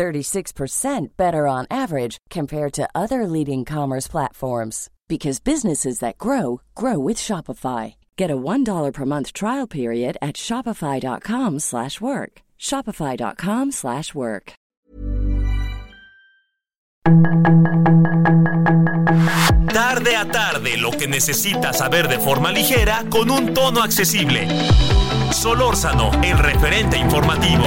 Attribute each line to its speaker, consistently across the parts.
Speaker 1: 36% better on average compared to other leading commerce platforms because businesses that grow grow with Shopify. Get a $1 per month trial period at shopify.com/work. shopify.com/work.
Speaker 2: Tarde a tarde, lo que necesitas saber de forma ligera con un tono accesible. Solórzano, el referente informativo.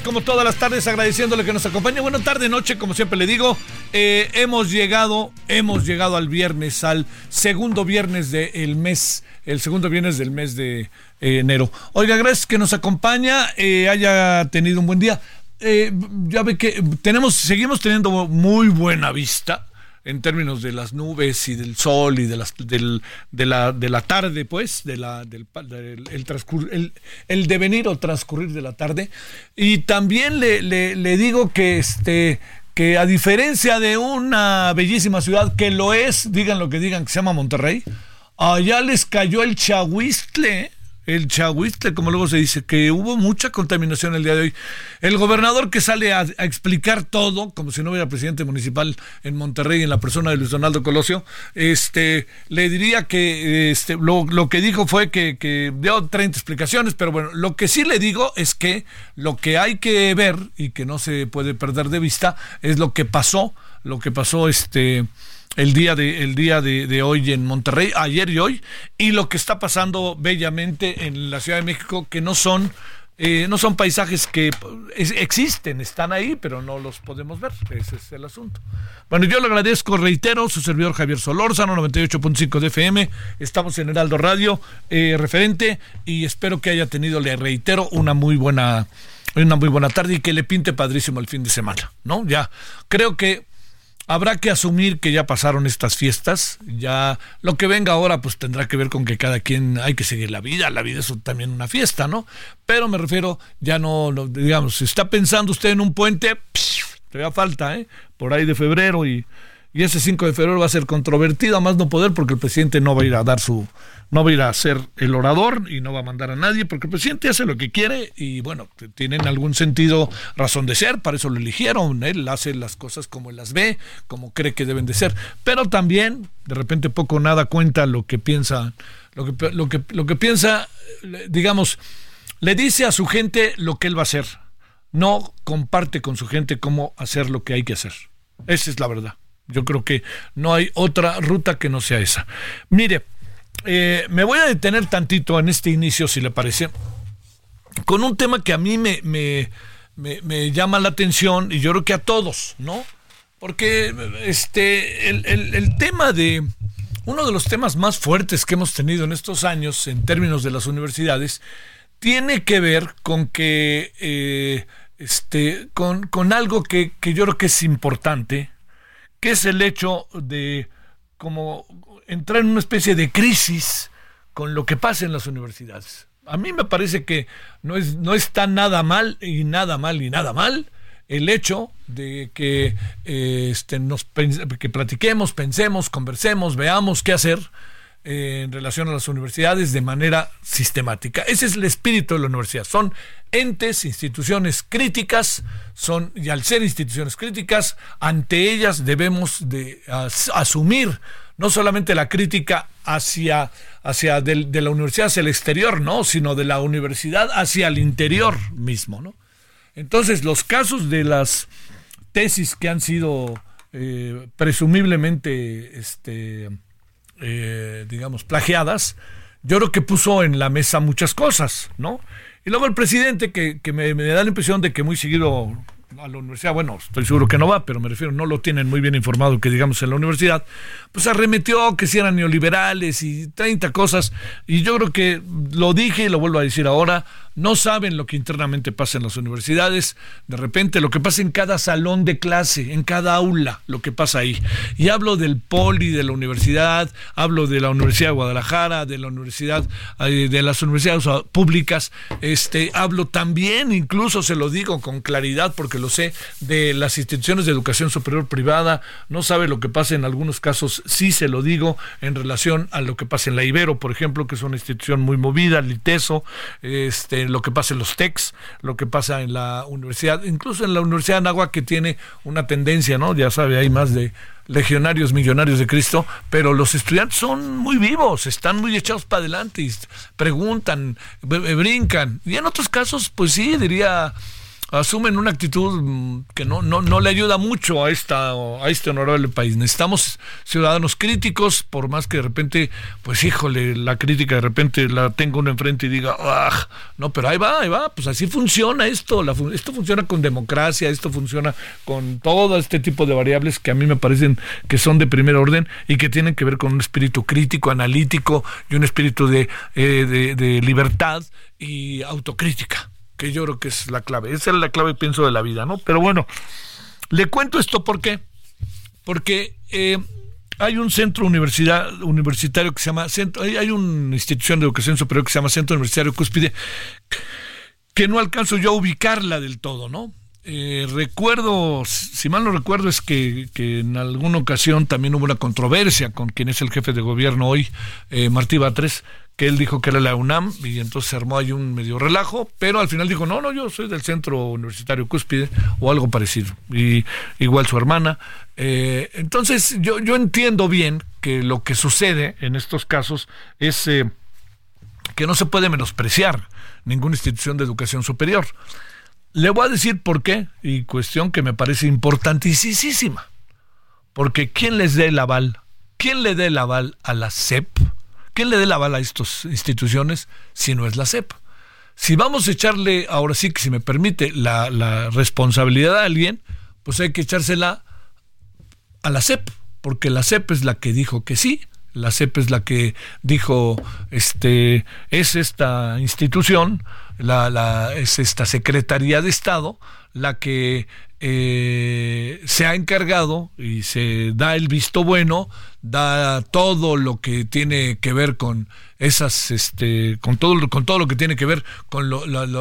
Speaker 3: Como todas las tardes agradeciéndole que nos acompañe. Buenas tarde, noche, como siempre le digo. Eh, hemos llegado, hemos llegado al viernes, al segundo viernes del mes, el segundo viernes del mes de eh, enero. Oiga, gracias que nos acompaña, eh, haya tenido un buen día. Ya ve que tenemos, seguimos teniendo muy buena vista en términos de las nubes y del sol y de las del, de la de la tarde pues de la del, el, transcur- el, el devenir o transcurrir de la tarde. Y también le, le, le digo que este que a diferencia de una bellísima ciudad que lo es digan lo que digan que se llama Monterrey allá les cayó el chahuistle el chahuistle, como luego se dice, que hubo mucha contaminación el día de hoy. El gobernador que sale a, explicar todo, como si no hubiera presidente municipal en Monterrey en la persona de Luis Donaldo Colosio, este, le diría que este, lo, lo que dijo fue que, que dio 30 explicaciones, pero bueno, lo que sí le digo es que lo que hay que ver y que no se puede perder de vista es lo que pasó, lo que pasó este el día de el día de, hoy en Monterrey, ayer y hoy, y lo que está pasando bellamente en la Ciudad de México, que no son eh, no son paisajes que existen, están ahí, pero no los podemos ver. Ese es el asunto. Bueno, yo le agradezco, reitero, su servidor Javier Solórzano, 98.5 de FM. Estamos en Heraldo Radio, eh, referente, y espero que haya tenido, le reitero, una muy buena, una muy buena tarde y que le pinte padrísimo el fin de semana, ¿no? Ya, creo que Habrá que asumir que ya pasaron estas fiestas, ya lo que venga ahora pues tendrá que ver con que cada quien hay que seguir la vida, la vida es también una fiesta, ¿no? Pero me refiero, ya no, digamos, si está pensando usted en un puente, todavía falta, ¿eh? Por ahí de febrero y, y ese 5 de febrero va a ser controvertido, a más no poder, porque el presidente no va a ir a dar su, no va a ir a ser el orador y no va a mandar a nadie, porque el presidente hace lo que quiere y bueno, tiene en algún sentido razón de ser, para eso lo eligieron, él hace las cosas como él las ve, como cree que deben de ser, pero también de repente poco o nada cuenta lo que piensa, lo que, lo que, lo que piensa, digamos, le dice a su gente lo que él va a hacer, no comparte con su gente cómo hacer lo que hay que hacer. Esa es la verdad. Yo creo que no hay otra ruta que no sea esa. Mire, eh, me voy a detener tantito en este inicio, si le parece, con un tema que a mí me, me, me, llama la atención y yo creo que a todos, ¿no? Porque este, el, el, tema de, uno de los temas más fuertes que hemos tenido en estos años en términos de las universidades tiene que ver con que, eh, este, con, con algo que, que yo creo que es importante, que es el hecho de como entrar en una especie de crisis con lo que pasa en las universidades a mí me parece que no, es, no está nada mal y nada mal y nada mal el hecho de que, eh, este, nos, que platiquemos, pensemos, conversemos, veamos qué hacer en relación a las universidades de manera sistemática. Ese es el espíritu de la universidad. Son entes, instituciones críticas, son, y al ser instituciones críticas, ante ellas debemos de asumir no solamente la crítica hacia, hacia de la universidad hacia el exterior, no, sino de la universidad hacia el interior mismo, ¿no? Entonces, los casos de las tesis que han sido eh, presumiblemente, este, eh, digamos, plagiadas, yo creo que puso en la mesa muchas cosas, ¿no? Y luego el presidente, que, que me, me, da la impresión de que muy seguido a la universidad, bueno, estoy seguro que no va, pero me refiero, no lo tienen muy bien informado que digamos en la universidad, pues arremetió que si eran neoliberales y 30 cosas, y yo creo que lo dije y lo vuelvo a decir ahora, no saben lo que internamente pasa en las universidades, de repente lo que pasa en cada salón de clase, en cada aula, lo que pasa ahí. Y hablo del poli, de la universidad, hablo de la Universidad de Guadalajara, de la universidad, de las universidades públicas, este, hablo también, incluso se lo digo con claridad porque lo sé, de las instituciones de educación superior privada, no sabe lo que pasa en algunos casos, sí se lo digo en relación a lo que pasa en la Ibero, por ejemplo, que es una institución muy movida, el ITESO, este, lo que pasa en los TECs, lo que pasa en la universidad, incluso en la Universidad de Anáhuac que tiene una tendencia, ¿no? Ya sabe, hay más de legionarios millonarios de Cristo, pero los estudiantes son muy vivos, están muy echados para adelante y preguntan, brincan. Y en otros casos, pues sí, diría asumen una actitud mm, que no, no, no le ayuda mucho a, esta, a este honorable país. Necesitamos ciudadanos críticos, por más que de repente, pues híjole, la crítica de repente la tenga uno enfrente y diga, ah, no, pero ahí va, ahí va, pues así funciona esto, esto funciona con democracia, esto funciona con todo este tipo de variables que a mí me parecen que son de primer orden y que tienen que ver con un espíritu crítico, analítico y un espíritu de, eh, de libertad y autocrítica que yo creo que es la clave. Esa es la clave, pienso, de la vida, ¿no? Pero bueno, le cuento esto ¿por qué? Porque eh, hay un centro universidad, universitario que se llama, centro, hay una institución de educación superior que se llama Centro Universitario Cúspide, que no alcanzo yo a ubicarla del todo, ¿no? Eh, recuerdo, si mal no recuerdo, es que, que, en alguna ocasión también hubo una controversia con quien es el jefe de gobierno hoy, eh, Martí Batres, él dijo que era la UNAM y entonces se armó ahí un medio relajo, pero al final dijo, no, no, yo soy del Centro Universitario Cúspide o algo parecido, y igual su hermana. Eh, entonces yo, yo entiendo bien que lo que sucede en estos casos es eh, que no se puede menospreciar ninguna institución de educación superior. Le voy a decir por qué, y cuestión que me parece importantísima. Porque ¿quién les dé el aval? ¿Quién le dé el aval a la CEP? ¿Quién le dé la bala a estas instituciones si no es la CEP? Si vamos a echarle, ahora sí que si me permite, la, responsabilidad a alguien, pues hay que echársela a la CEP, porque la CEP es la que dijo que sí, la CEP es la que dijo, este, es esta institución, la, es esta Secretaría de Estado, la que eh, se ha encargado y se da el visto bueno, da todo lo que tiene que ver con esas, este, con todo, con todo lo que tiene que ver con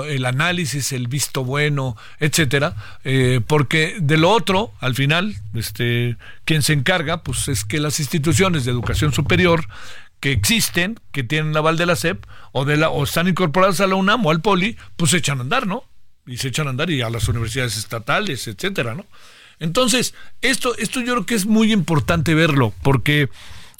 Speaker 3: el análisis, el visto bueno, etcétera, eh, porque de lo otro, al final, este, quien se encarga, pues es que las instituciones de educación superior que existen, que tienen la aval de la SEP, o de la, o están incorporadas a la UNAM o al POLI, pues se echan a andar, ¿no? y se echan a andar y a las universidades estatales, etcétera, ¿no? Entonces, esto, esto yo creo que es muy importante verlo, porque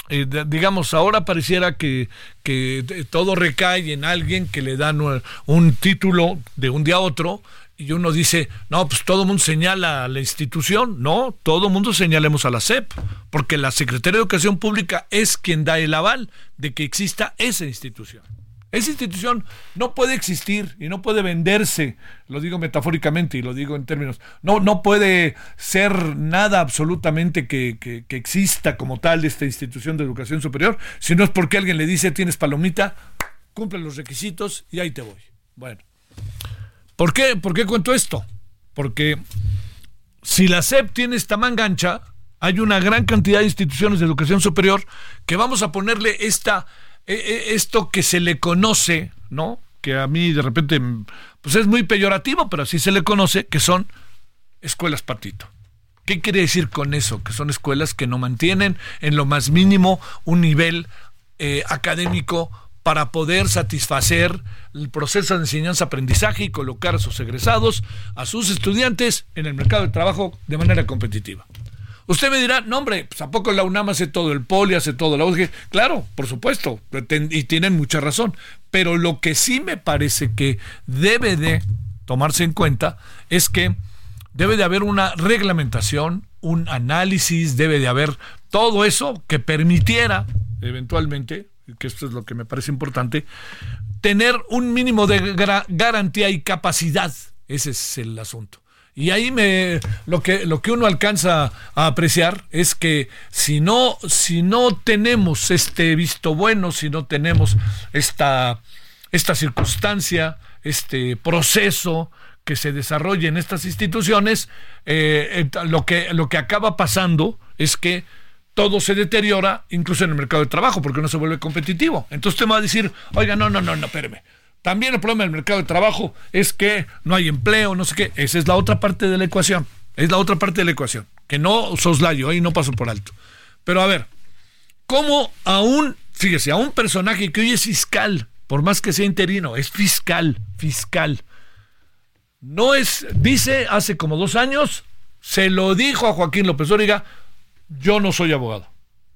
Speaker 3: eh, digamos, ahora pareciera que, que todo recae en alguien que le dan un título de un día a otro y uno dice, no, pues todo el mundo señala a la institución, no, todo el mundo señalemos a la SEP, porque la Secretaría de Educación Pública es quien da el aval de que exista esa institución. Esa institución no puede existir y no puede venderse, lo digo metafóricamente y lo digo en términos, no, no puede ser nada absolutamente que, que, que exista como tal esta institución de educación superior, si no es porque alguien le dice tienes palomita, cumple los requisitos y ahí te voy. Bueno, ¿por qué, ¿por qué cuento esto? Porque si la SEP tiene esta mangancha, hay una gran cantidad de instituciones de educación superior que vamos a ponerle esta esto que se le conoce, ¿no? Que a mí de repente, pues es muy peyorativo, pero así se le conoce, que son escuelas patito. ¿Qué quiere decir con eso? Que son escuelas que no mantienen en lo más mínimo un nivel eh, académico para poder satisfacer el proceso de enseñanza-aprendizaje y colocar a sus egresados, a sus estudiantes en el mercado de trabajo de manera competitiva. Usted me dirá, no hombre, pues a poco la UNAM hace todo, el POLI hace todo, la UG. Claro, por supuesto, y tienen mucha razón. Pero lo que sí me parece que debe de tomarse en cuenta es que debe de haber una reglamentación, un análisis, debe de haber todo eso que permitiera eventualmente, que esto es lo que me parece importante, tener un mínimo de garantía y capacidad. Ese es el asunto. Y ahí me lo que lo que uno alcanza a apreciar es que si no si no tenemos este visto bueno, si no tenemos esta esta circunstancia, este proceso que se desarrolla en estas instituciones, eh, lo que lo que acaba pasando es que todo se deteriora, incluso en el mercado de trabajo, porque no se vuelve competitivo. Entonces usted me va a decir, oiga, no, no, no, no, espéreme. También el problema del mercado de trabajo es que no hay empleo, no sé qué. Esa es la otra parte de la ecuación. Es la otra parte de la ecuación. Que no soslayo, ahí no paso por alto. Pero a ver, ¿cómo a un, fíjese, a un personaje que hoy es fiscal, por más que sea interino, es fiscal, fiscal. No es, dice hace como dos años, se lo dijo a Joaquín López Dóriga, yo no soy abogado.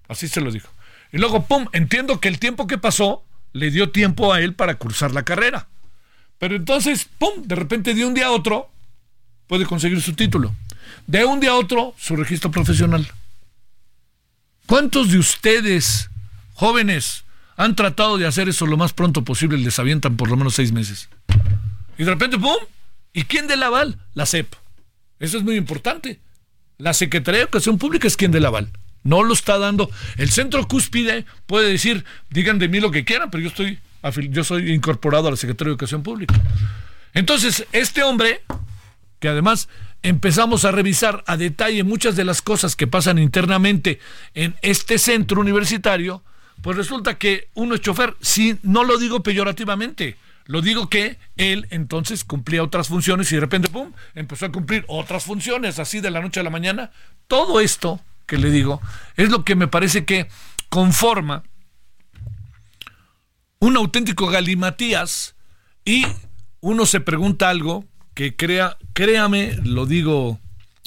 Speaker 3: Así se lo dijo. Y luego, pum, entiendo que el tiempo que pasó le dio tiempo a él para cursar la carrera. Pero entonces, ¡pum!, de repente de un día a otro puede conseguir su título. De un día a otro, su registro profesional. ¿Cuántos de ustedes, jóvenes, han tratado de hacer eso lo más pronto posible les avientan por lo menos seis meses? Y de repente, ¡pum! ¿Y quién del aval? La CEP. Eso es muy importante. La Secretaría de Educación Pública es quien del aval. No lo está dando. El centro cúspide puede decir, digan de mí lo que quieran, pero yo estoy, yo soy incorporado a la Secretaría de Educación Pública. Entonces, este hombre, que además empezamos a revisar a detalle muchas de las cosas que pasan internamente en este centro universitario, pues resulta que uno es chofer, si no lo digo peyorativamente, lo digo que él entonces cumplía otras funciones y de repente, ¡pum!, empezó a cumplir otras funciones así de la noche a la mañana. Todo esto que le digo, es lo que me parece que conforma un auténtico galimatías y uno se pregunta algo que crea, créame, lo digo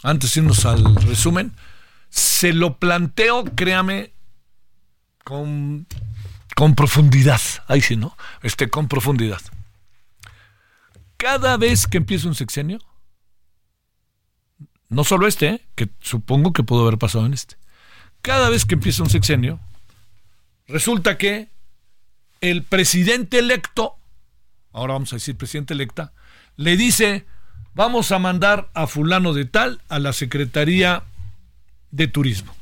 Speaker 3: antes de irnos al resumen, se lo planteo, créame, con, con profundidad, ahí sí, ¿no? Este, con profundidad. Cada vez que empieza un sexenio, no solo este, ¿eh? que supongo que pudo haber pasado en este. Cada vez que empieza un sexenio, resulta que el presidente electo, ahora vamos a decir presidente electa, le dice, vamos a mandar a fulano de tal a la Secretaría de Turismo.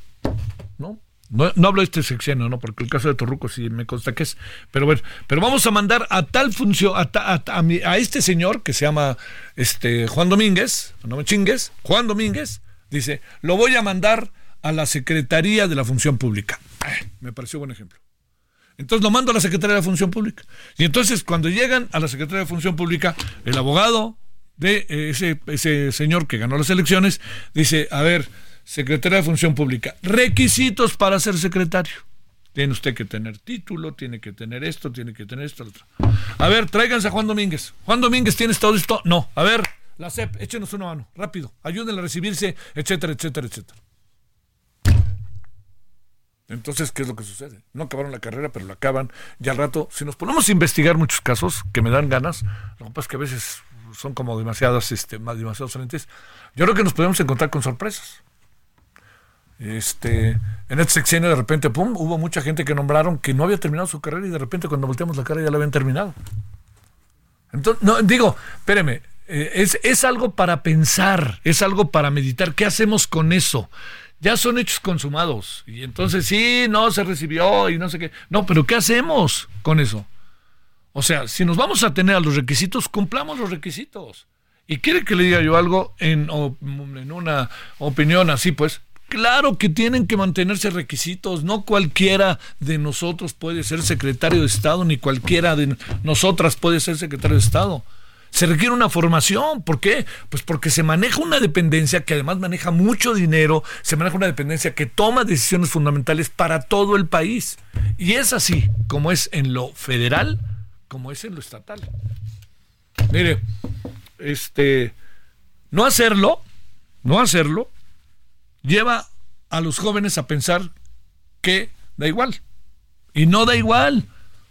Speaker 3: ¿No? No, hablo de este sexenio, ¿no? Porque el caso de Torruco sí me consta que es. Pero bueno, pero vamos a mandar a tal función, a, a, este señor que se llama este, Juan Domínguez, no me chingues, Juan Domínguez, dice, lo voy a mandar a la Secretaría de la Función Pública. me pareció buen ejemplo. Entonces lo mando a la Secretaría de la Función Pública. Y entonces cuando llegan a la Secretaría de Función Pública, el abogado de ese, ese señor que ganó las elecciones dice, a ver, Secretaría de Función Pública. Requisitos para ser secretario. Tiene usted que tener título, tiene que tener esto, tiene que tener esto, otro. A ver, tráiganse a Juan Domínguez. Juan Domínguez, ¿tienes todo esto? No. A ver, la CEP, échenos una mano, rápido. Ayúdenle a recibirse, etcétera, etcétera, etcétera. Entonces, ¿qué es lo que sucede? No acabaron la carrera, pero la acaban. Y al rato, si nos ponemos a investigar muchos casos que me dan ganas, lo que pasa es que a veces son como demasiadas, este, demasiados frentes, yo creo que nos podemos encontrar con sorpresas. Este, en este sexenio de repente, pum, hubo mucha gente que nombraron que no había terminado su carrera y de repente cuando volteamos la cara ya la habían terminado. Entonces, no, digo, espéreme, eh, es, es algo para pensar, es algo para meditar. ¿Qué hacemos con eso? Ya son hechos consumados. Y entonces sí, no se recibió y no sé qué. No, pero ¿qué hacemos con eso? O sea, si nos vamos a tener a los requisitos, cumplamos los requisitos. ¿Y quiere que le diga yo algo en, en una opinión así? Pues Claro que tienen que mantenerse requisitos. No cualquiera de nosotros puede ser secretario de Estado, ni cualquiera de nosotras puede ser secretario de Estado. Se requiere una formación. ¿Por qué? Pues porque se maneja una dependencia que además maneja mucho dinero, se maneja una dependencia que toma decisiones fundamentales para todo el país. Y es así, como es en lo federal, como es en lo estatal. Mire, este, no hacerlo, no hacerlo, lleva a los jóvenes a pensar que da igual. Y no da igual,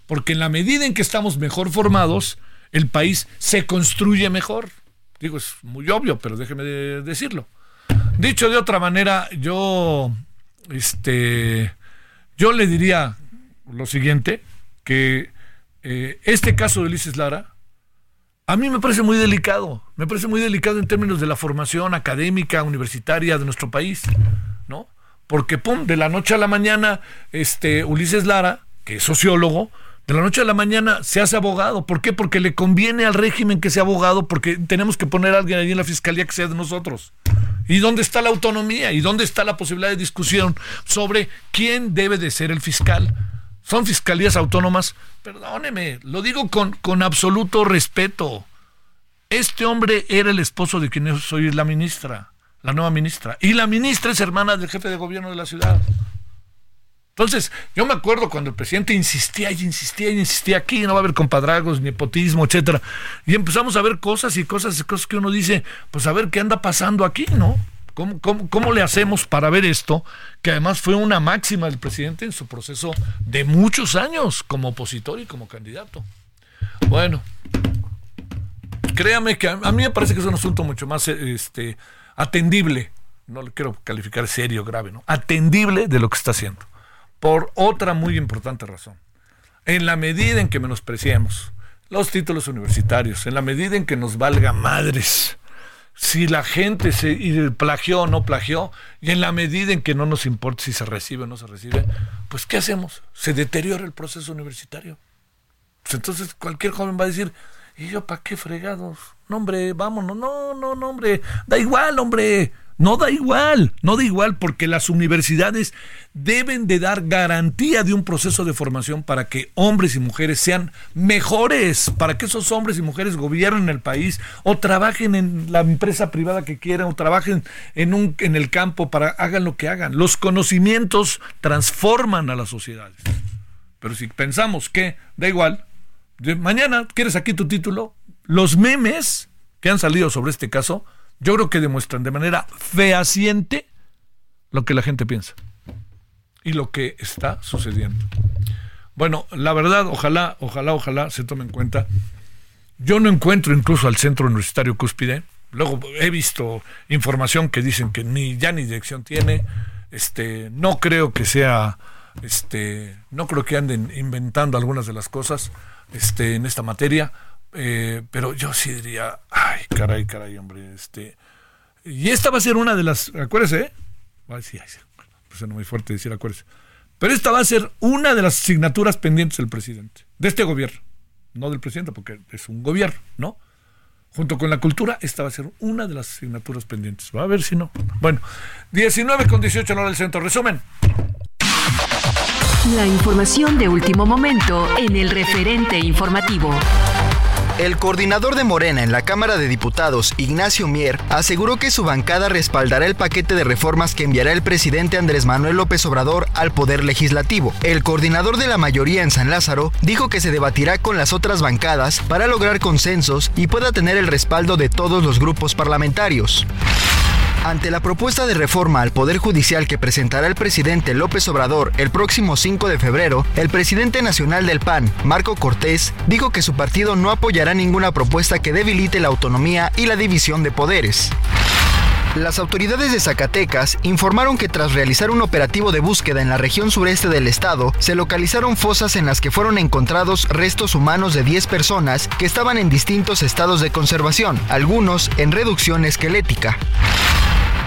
Speaker 3: porque en la medida en que estamos mejor formados, el país se construye mejor. Digo, es muy obvio, pero déjeme decirlo. Dicho de otra manera, yo, este, yo le diría lo siguiente, que eh, este caso de Ulises Lara, a mí me parece muy delicado, me parece muy delicado en términos de la formación académica, universitaria de nuestro país, ¿no? Porque, pum, de la noche a la mañana, este, Ulises Lara, que es sociólogo, de la noche a la mañana se hace abogado. ¿Por qué? Porque le conviene al régimen que sea abogado, porque tenemos que poner a alguien allí en la fiscalía que sea de nosotros. ¿Y dónde está la autonomía? ¿Y dónde está la posibilidad de discusión sobre quién debe de ser el fiscal? Son fiscalías autónomas. Perdóneme, lo digo con, con absoluto respeto. Este hombre era el esposo de quien soy la ministra, la nueva ministra. Y la ministra es hermana del jefe de gobierno de la ciudad. Entonces, yo me acuerdo cuando el presidente insistía y insistía y insistía aquí, no va a haber compadragos, nepotismo, etcétera. Y empezamos a ver cosas y cosas y cosas que uno dice, pues a ver qué anda pasando aquí, ¿no? ¿Cómo, cómo le hacemos para ver esto? Que además fue una máxima del presidente en su proceso de muchos años como opositor y como candidato. Bueno, créame que a, mí me parece que es un asunto mucho más este, atendible. No le quiero calificar serio, grave, ¿no? Atendible de lo que está haciendo por otra muy importante razón. En la medida en que menospreciemos los títulos universitarios, en la medida en que nos valga madres si la gente se plagió o no plagió, y en la medida en que no nos importa si se recibe o no se recibe, pues ¿qué hacemos? Se deteriora el proceso universitario. Pues entonces cualquier joven va a decir, ¿y yo para qué fregados? No, hombre, vámonos, no, no, no, hombre, da igual, hombre. No da igual, no da igual porque las universidades deben de dar garantía de un proceso de formación para que hombres y mujeres sean mejores, para que esos hombres y mujeres gobiernen el país o trabajen en la empresa privada que quieran o trabajen en, un, en el campo para hagan lo que hagan. Los conocimientos transforman a las sociedades. Pero si pensamos que da igual, mañana quieres aquí tu título, los memes que han salido sobre este caso yo creo que demuestran de manera fehaciente lo que la gente piensa y lo que está sucediendo. Bueno, la verdad, ojalá, ojalá, ojalá se tome en cuenta. Yo no encuentro incluso al centro universitario cúspide. Luego he visto información que dicen que ni ya ni dirección tiene. Este, no creo que sea, este, no creo que anden inventando algunas de las cosas, este, en esta materia. Eh, pero yo sí diría, ay, caray, caray, hombre, este. Y esta va a ser una de las, acuérdese, ¿eh? Ay, sí, ay, pues es muy fuerte decir acuérdese. Pero esta va a ser una de las asignaturas pendientes del presidente, de este gobierno. No del presidente, porque es un gobierno, ¿no? Junto con la cultura, esta va a ser una de las asignaturas pendientes. Va a ver si no. Bueno, 19 con 18 en hora del centro. Resumen.
Speaker 4: La información de último momento en el referente informativo.
Speaker 5: El coordinador de Morena en la Cámara de Diputados, Ignacio Mier, aseguró que su bancada respaldará el paquete de reformas que enviará el presidente Andrés Manuel López Obrador al Poder Legislativo. El coordinador de la mayoría en San Lázaro dijo que se debatirá con las otras bancadas para lograr consensos y pueda tener el respaldo de todos los grupos parlamentarios. Ante la propuesta de reforma al Poder Judicial que presentará el presidente López Obrador el próximo 5 de febrero, el presidente nacional del PAN, Marco Cortés, dijo que su partido no apoyará ninguna propuesta que debilite la autonomía y la división de poderes. Las autoridades de Zacatecas informaron que tras realizar un operativo de búsqueda en la región sureste del estado, se localizaron fosas en las que fueron encontrados restos humanos de 10 personas que estaban en distintos estados de conservación, algunos en reducción esquelética.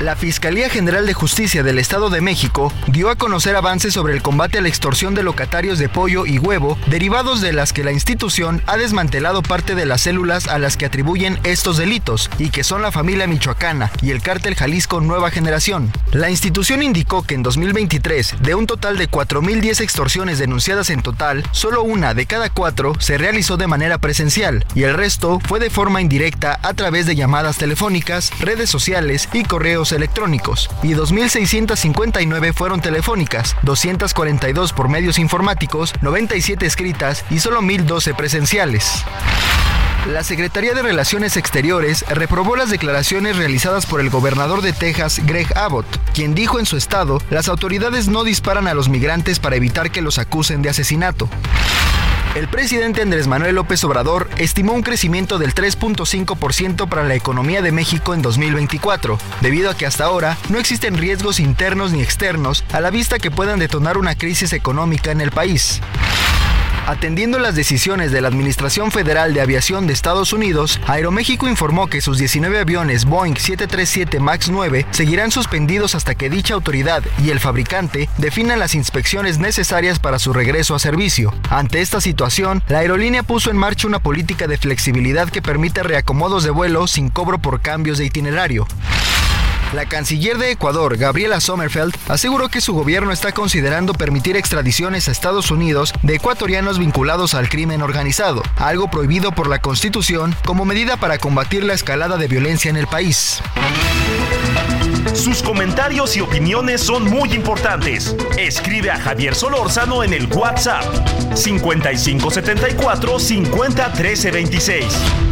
Speaker 5: La Fiscalía General de Justicia del Estado de México dio a conocer avances sobre el combate a la extorsión de locatarios de pollo y huevo, derivados de las que la institución ha desmantelado parte de las células a las que atribuyen estos delitos, y que son la familia michoacana y el cártel Jalisco Nueva Generación. La institución indicó que en 2023, de un total de 4.010 extorsiones denunciadas en total, solo una de cada cuatro se realizó de manera presencial, y el resto fue de forma indirecta a través de llamadas telefónicas, redes sociales y correos electrónicos y 2.659 fueron telefónicas, 242 por medios informáticos, 97 escritas y solo 1.012 presenciales. La Secretaría de Relaciones Exteriores reprobó las declaraciones realizadas por el gobernador de Texas, Greg Abbott, quien dijo en su estado, las autoridades no disparan a los migrantes para evitar que los acusen de asesinato. El presidente Andrés Manuel López Obrador estimó un crecimiento del 3.5% para la economía de México en 2024, debido a que hasta ahora no existen riesgos internos ni externos a la vista que puedan detonar una crisis económica en el país. Atendiendo las decisiones de la Administración Federal de Aviación de Estados Unidos, Aeroméxico informó que sus 19 aviones Boeing 737 MAX 9 seguirán suspendidos hasta que dicha autoridad y el fabricante definan las inspecciones necesarias para su regreso a servicio. Ante esta situación, la aerolínea puso en marcha una política de flexibilidad que permite reacomodos de vuelo sin cobro por cambios de itinerario. La canciller de Ecuador, Gabriela Sommerfeld, aseguró que su gobierno está considerando permitir extradiciones a Estados Unidos de ecuatorianos vinculados al crimen organizado, algo prohibido por la Constitución como medida para combatir la escalada de violencia en el país.
Speaker 2: Sus comentarios y opiniones son muy importantes. Escribe a Javier Solórzano en el WhatsApp 5574 501326.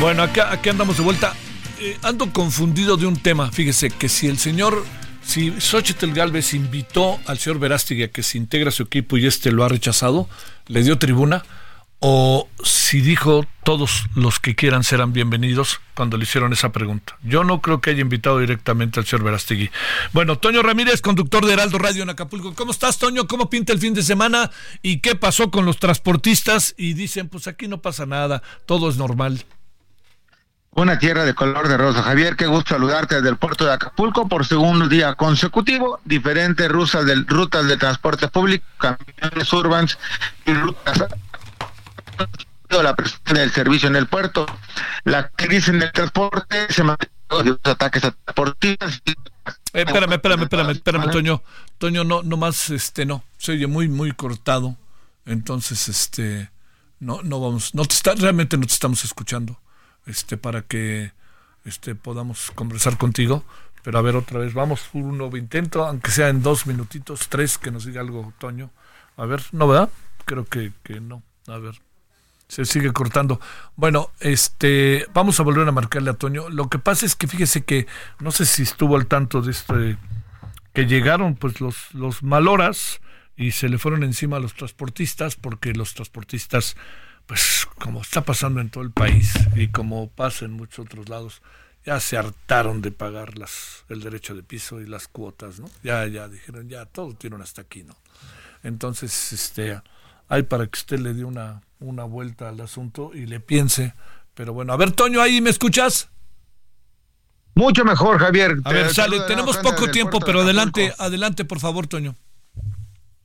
Speaker 3: Bueno, acá, aquí andamos de vuelta. Eh, ando confundido de un tema. Fíjese que si el señor, si Xochitl Galvez invitó al señor Verástegui a que se integre a su equipo y este lo ha rechazado, le dio tribuna, o si dijo todos los que quieran serán bienvenidos cuando le hicieron esa pregunta. Yo no creo que haya invitado directamente al señor Verástegui. Bueno, Toño Ramírez, conductor de Heraldo Radio en Acapulco. ¿Cómo estás, Toño? ¿Cómo pinta el fin de semana? ¿Y qué pasó con los transportistas? Y dicen, pues aquí no pasa nada, todo es normal.
Speaker 6: Una tierra de color de rosa. Javier, qué gusto saludarte desde el puerto de Acapulco por segundo día consecutivo. Diferentes rutas de, rutas de transporte público, camiones urbans y rutas la prestación del servicio en el puerto. La crisis en el transporte se mantiene los ataques a transportistas.
Speaker 3: Eh, espérame, espérame, espérame, espérame, Toño. Toño, no, no más, este, no. Se oye muy, muy cortado. Entonces, este, no, no vamos, no te está, realmente no te estamos escuchando este, para que este, podamos conversar contigo. Pero a ver, otra vez, vamos por un nuevo intento, aunque sea en dos minutitos, tres, que nos diga algo, Toño. A ver, ¿no, verdad? Creo que, que no. A ver, se sigue cortando. Bueno, este, vamos a volver a marcarle a Toño. Lo que pasa es que fíjese que, no sé si estuvo al tanto de este, que llegaron pues los, los maloras y se le fueron encima a los transportistas porque los transportistas pues como está pasando en todo el país y como pasa en muchos otros lados, ya se hartaron de pagar las, el derecho de piso y las cuotas, ¿no? Ya, ya dijeron, ya todo tienen hasta aquí, ¿no? Entonces, este, hay para que usted le dé una, una vuelta al asunto y le piense. Pero bueno, a ver, Toño, ahí me escuchas.
Speaker 6: Mucho mejor, Javier.
Speaker 3: A ver, sale, tenemos poco tiempo, pero adelante, adelante, por favor, Toño.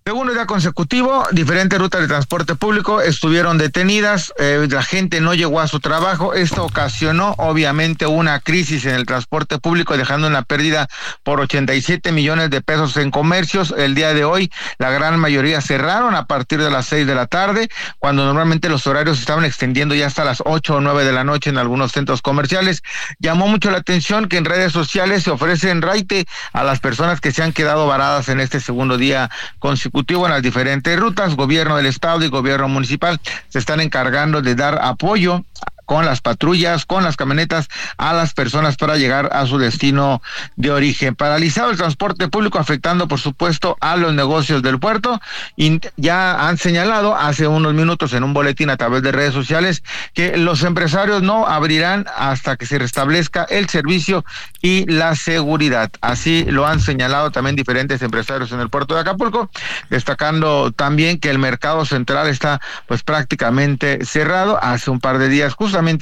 Speaker 6: Segundo día consecutivo, diferentes rutas de transporte público estuvieron detenidas, eh, la gente no llegó a su trabajo, esto ocasionó obviamente una crisis en el transporte público, dejando una pérdida por 87 millones de pesos en comercios. El día de hoy, la gran mayoría cerraron a partir de las 6 de la tarde, cuando normalmente los horarios estaban extendiendo ya hasta las 8 o 9 de la noche en algunos centros comerciales. Llamó mucho la atención que en redes sociales se ofrece en raite a las personas que se han quedado varadas en este segundo día consecutivo en las diferentes rutas. Gobierno del Estado y gobierno municipal se están encargando de dar apoyo con las patrullas, con las camionetas a las personas para llegar a su destino de origen. Paralizado el transporte público afectando por supuesto a los negocios del puerto y ya han señalado hace unos minutos en un boletín a través de redes sociales que los empresarios no abrirán hasta que se restablezca el servicio y la seguridad. Así lo han señalado también diferentes empresarios en el puerto de Acapulco, destacando también que el mercado central está pues prácticamente cerrado hace un par de días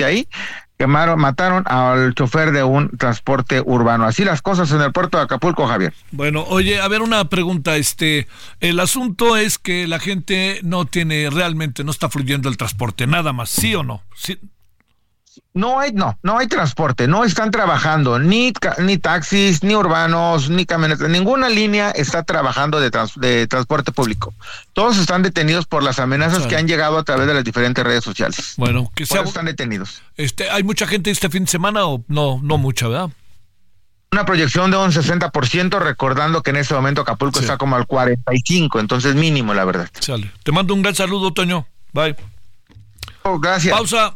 Speaker 6: ahí quemaron, mataron al chofer de un transporte urbano. Así las cosas en el puerto de Acapulco, Javier.
Speaker 3: Bueno, oye, a ver una pregunta, este, el asunto es que la gente no tiene realmente, no está fluyendo el transporte, nada más, ¿sí o no? ¿Sí?
Speaker 6: No hay, no, no hay transporte, no están trabajando ni, ni taxis, ni urbanos, ni camionetas, ninguna línea está trabajando de, de transporte público. Todos están detenidos por las amenazas que han llegado a través de las diferentes redes sociales.
Speaker 3: Bueno, que
Speaker 6: sea, están detenidos.
Speaker 3: Este, ¿Hay mucha gente este fin de semana o no, no mucha, verdad?
Speaker 6: Una proyección de un 60%, recordando que en este momento Acapulco está como al 45%, entonces mínimo, la verdad.
Speaker 3: Sale. Te mando un gran saludo, Toño. Bye.
Speaker 6: Oh, gracias.
Speaker 3: Pausa.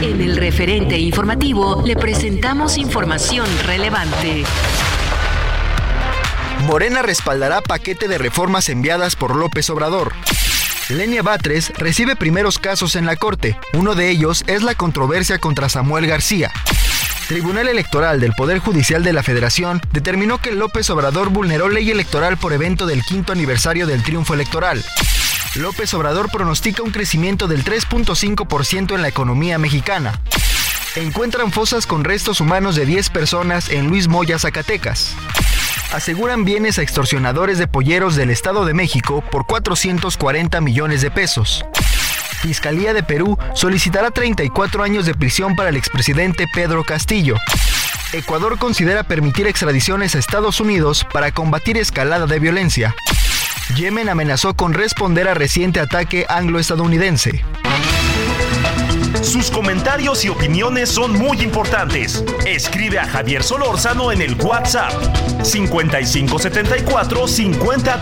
Speaker 4: En el referente informativo le presentamos información relevante.
Speaker 5: Morena respaldará paquete de reformas enviadas por López Obrador. Lenia Batres recibe primeros casos en la Corte. Uno de ellos es la controversia contra Samuel García. Tribunal Electoral del Poder Judicial de la Federación determinó que López Obrador vulneró ley electoral por evento del quinto aniversario del triunfo electoral. López Obrador pronostica un crecimiento del 3.5% en la economía mexicana. Encuentran fosas con restos humanos de 10 personas en Luis Moya, Zacatecas. Aseguran bienes a extorsionadores de polleros del Estado de México por 440 millones de pesos. Fiscalía de Perú solicitará 34 años de prisión para el expresidente Pedro Castillo. Ecuador considera permitir extradiciones a Estados Unidos para combatir escalada de violencia. Yemen amenazó con responder a reciente ataque anglo-estadounidense.
Speaker 2: Sus comentarios y opiniones son muy importantes. Escribe a Javier Solórzano en el WhatsApp 5574 50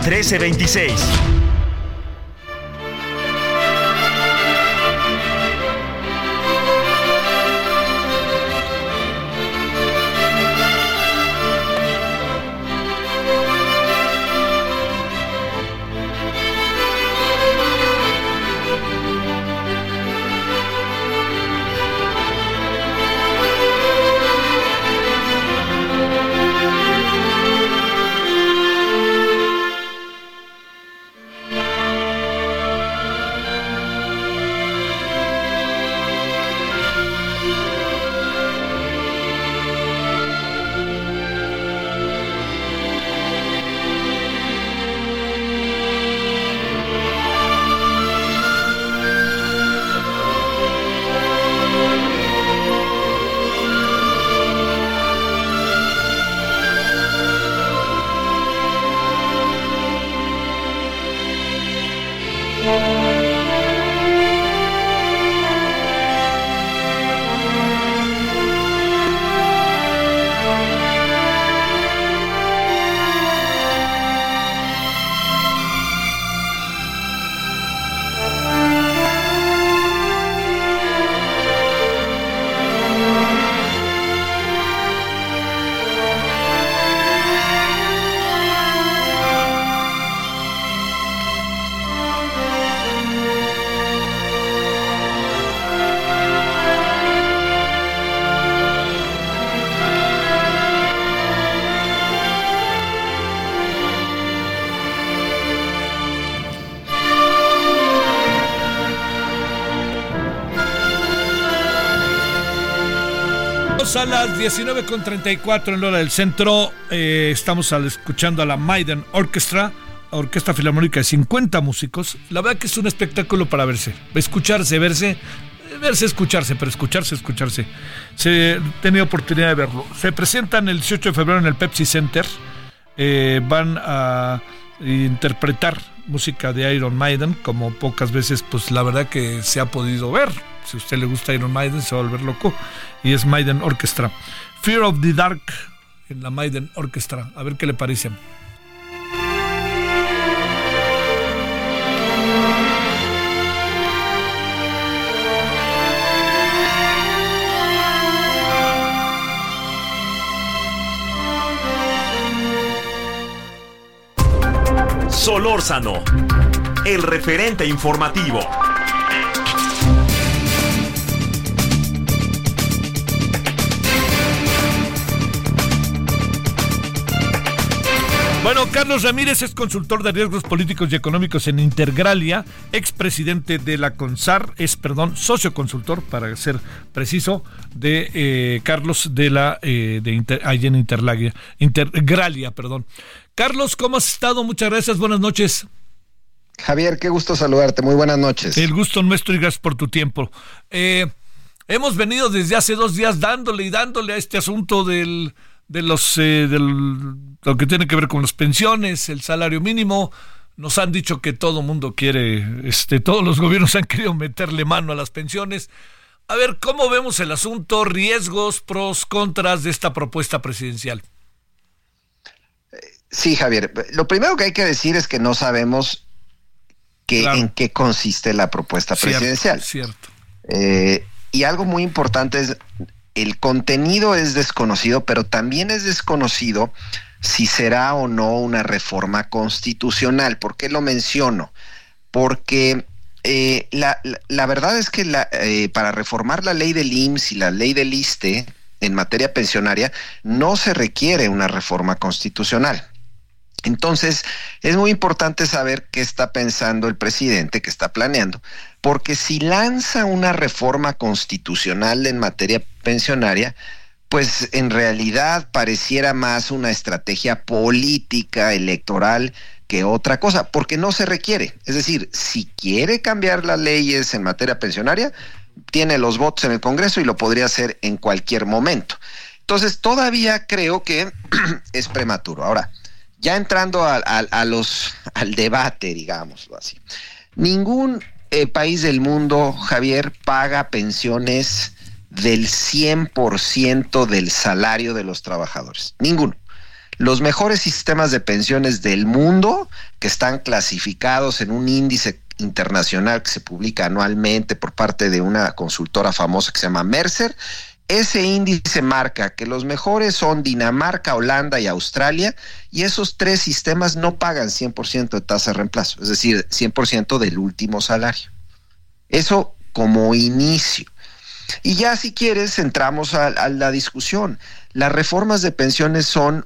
Speaker 3: a las 19 con 34 en hora del centro. Eh, estamos escuchando a la Maiden Orchestra, Orquesta Filarmónica de 50 músicos. La verdad que es un espectáculo para verse, escucharse, verse. verse, escucharse, pero escucharse, escucharse. Se tenía oportunidad de verlo. Se presentan el 18 de febrero en el Pepsi Center. Eh, van a interpretar música de Iron Maiden, como pocas veces, pues la verdad que se ha podido ver. Si a usted le gusta Iron Maiden, se va a volver loco. Y es Maiden Orchestra. Fear of the Dark en la Maiden Orchestra. A ver qué le parece.
Speaker 2: Solórzano, el referente informativo.
Speaker 3: Bueno, Carlos Ramírez es consultor de riesgos políticos y económicos en Intergralia, expresidente de la CONSAR, es, perdón, socio consultor, para ser preciso, de eh, Carlos de la, eh, de en Interlagia, Intergralia, perdón. Carlos, ¿cómo has estado? Muchas gracias, buenas noches.
Speaker 7: Javier, qué gusto saludarte, muy buenas noches.
Speaker 3: El gusto nuestro y gracias por tu tiempo. Eh, hemos venido desde hace dos días dándole y dándole a este asunto del, de los, eh, del, lo que tiene que ver con las pensiones, el salario mínimo. Nos han dicho que todo mundo quiere, este, todos los gobiernos han querido meterle mano a las pensiones. A ver, ¿cómo vemos el asunto? Riesgos, pros, contras de esta propuesta presidencial.
Speaker 7: Sí, Javier. Lo primero que hay que decir es que no sabemos qué, en qué consiste la propuesta presidencial.
Speaker 3: Cierto.
Speaker 7: Eh, y algo muy importante es, el contenido es desconocido, pero también es desconocido si será o no una reforma constitucional. ¿Por qué lo menciono? Porque eh, la, verdad es que eh, para reformar la ley del IMSS y la ley del ISTE en materia pensionaria no se requiere una reforma constitucional. Entonces, es muy importante saber qué está pensando el presidente, qué está planeando, porque si lanza una reforma constitucional en materia pensionaria, pues en realidad pareciera más una estrategia política, electoral, que otra cosa, porque no se requiere. Es decir, si quiere cambiar las leyes en materia pensionaria, tiene los votos en el Congreso y lo podría hacer en cualquier momento. Entonces, todavía creo que es prematuro. Ahora, ya entrando a, los, al debate, digamos así. Ningún eh, país del mundo, Javier, paga pensiones del 100% del salario de los trabajadores. Ninguno. Los mejores sistemas de pensiones del mundo, que están clasificados en un índice internacional que se publica anualmente por parte de una consultora famosa que se llama Mercer, ese índice marca que los mejores son Dinamarca, Holanda y Australia, y esos tres sistemas no pagan 100% de tasa de reemplazo, es decir, 100% del último salario. Eso como inicio. Y ya si quieres, entramos a, a la discusión. Las reformas de pensiones son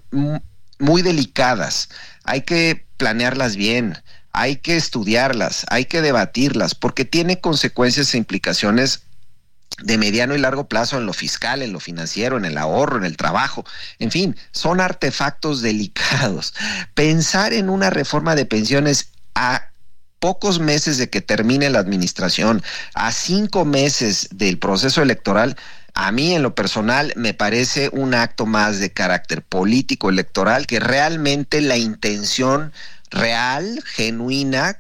Speaker 7: muy delicadas, hay que planearlas bien, hay que estudiarlas, hay que debatirlas, porque tiene consecuencias e implicaciones de mediano y largo plazo en lo fiscal, en lo financiero, en el ahorro, en el trabajo. En fin, son artefactos delicados. Pensar en una reforma de pensiones a pocos meses de que termine la administración, a cinco meses del proceso electoral, a mí en lo personal me parece un acto más de carácter político electoral que realmente la intención real, genuina,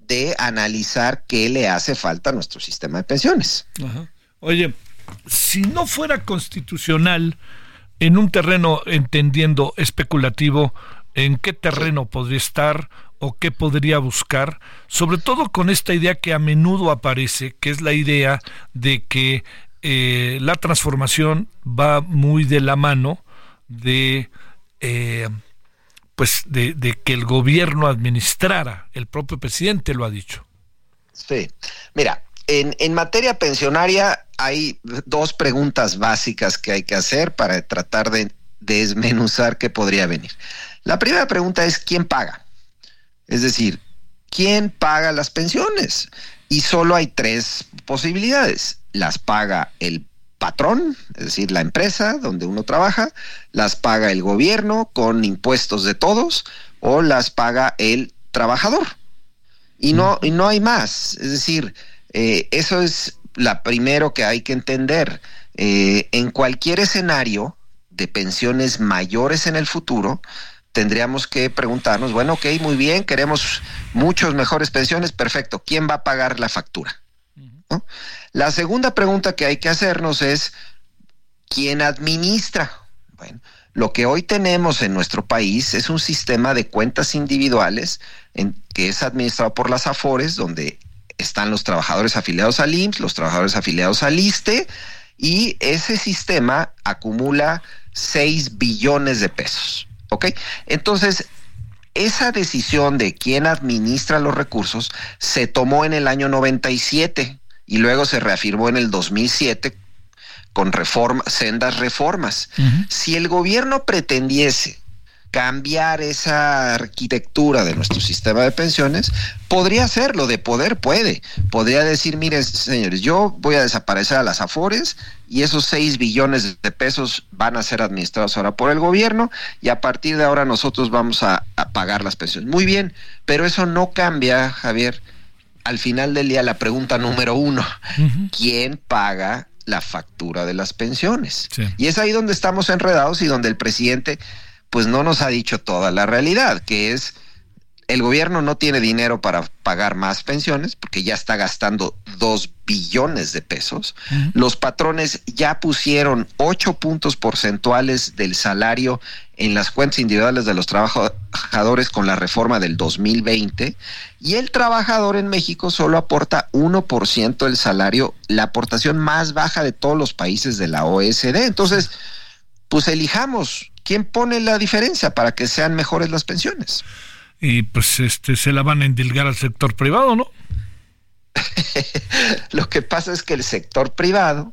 Speaker 7: de analizar qué le hace falta a nuestro sistema de pensiones. Ajá.
Speaker 3: Oye, si no fuera constitucional en un terreno, entendiendo, especulativo, ¿en qué terreno podría estar o qué podría buscar? Sobre todo con esta idea que a menudo aparece, que es la idea de que eh, la transformación va muy de la mano de... Eh, pues de, de, que el gobierno administrara, el propio presidente lo ha dicho.
Speaker 7: Sí, mira, en, materia pensionaria hay dos preguntas básicas que hay que hacer para tratar de desmenuzar qué podría venir. La primera pregunta es ¿quién paga? Es decir, ¿quién paga las pensiones? Y solo hay tres posibilidades. Las paga el patrón, es decir, la empresa donde uno trabaja, las paga el gobierno con impuestos de todos o las paga el trabajador. Y no, y no hay más. Es decir, eh, eso es la primero que hay que entender, eh, en cualquier escenario de pensiones mayores en el futuro, tendríamos que preguntarnos, bueno, ok, muy bien, queremos muchos mejores pensiones, perfecto, ¿quién va a pagar la factura? La segunda pregunta que hay que hacernos es, ¿quién administra? Bueno, lo que hoy tenemos en nuestro país es un sistema de cuentas individuales en, que es administrado por las AFORES, donde están los trabajadores afiliados al IMSS, los trabajadores afiliados al ISTE, y ese sistema acumula 6 billones de pesos. ¿Ok? Entonces, esa decisión de quién administra los recursos se tomó en el año 97 y luego se reafirmó en el 2007 con reforma, sendas reformas. Si el gobierno pretendiese cambiar esa arquitectura de nuestro sistema de pensiones, podría hacerlo, de poder puede. Podría decir, miren, señores, yo voy a desaparecer a las AFORES y esos 6 billones de pesos van a ser administrados ahora por el gobierno y a partir de ahora nosotros vamos a, pagar las pensiones. Muy bien, pero eso no cambia, Javier. Al final del día, la pregunta número uno, ¿quién paga la factura de las pensiones? Y es ahí donde estamos enredados y donde el presidente pues no nos ha dicho toda la realidad, que es el gobierno no tiene dinero para pagar más pensiones porque ya está gastando dos billones de pesos. Los patrones ya pusieron ocho puntos porcentuales del salario en las cuentas individuales de los trabajadores con la reforma del 2020 y el trabajador en México solo aporta 1% del salario, la aportación más baja de todos los países de la OSD. Entonces, pues elijamos quién pone la diferencia para que sean mejores las pensiones.
Speaker 3: Y pues este se la van a endilgar al sector privado, ¿no?
Speaker 7: Lo que pasa es que el sector privado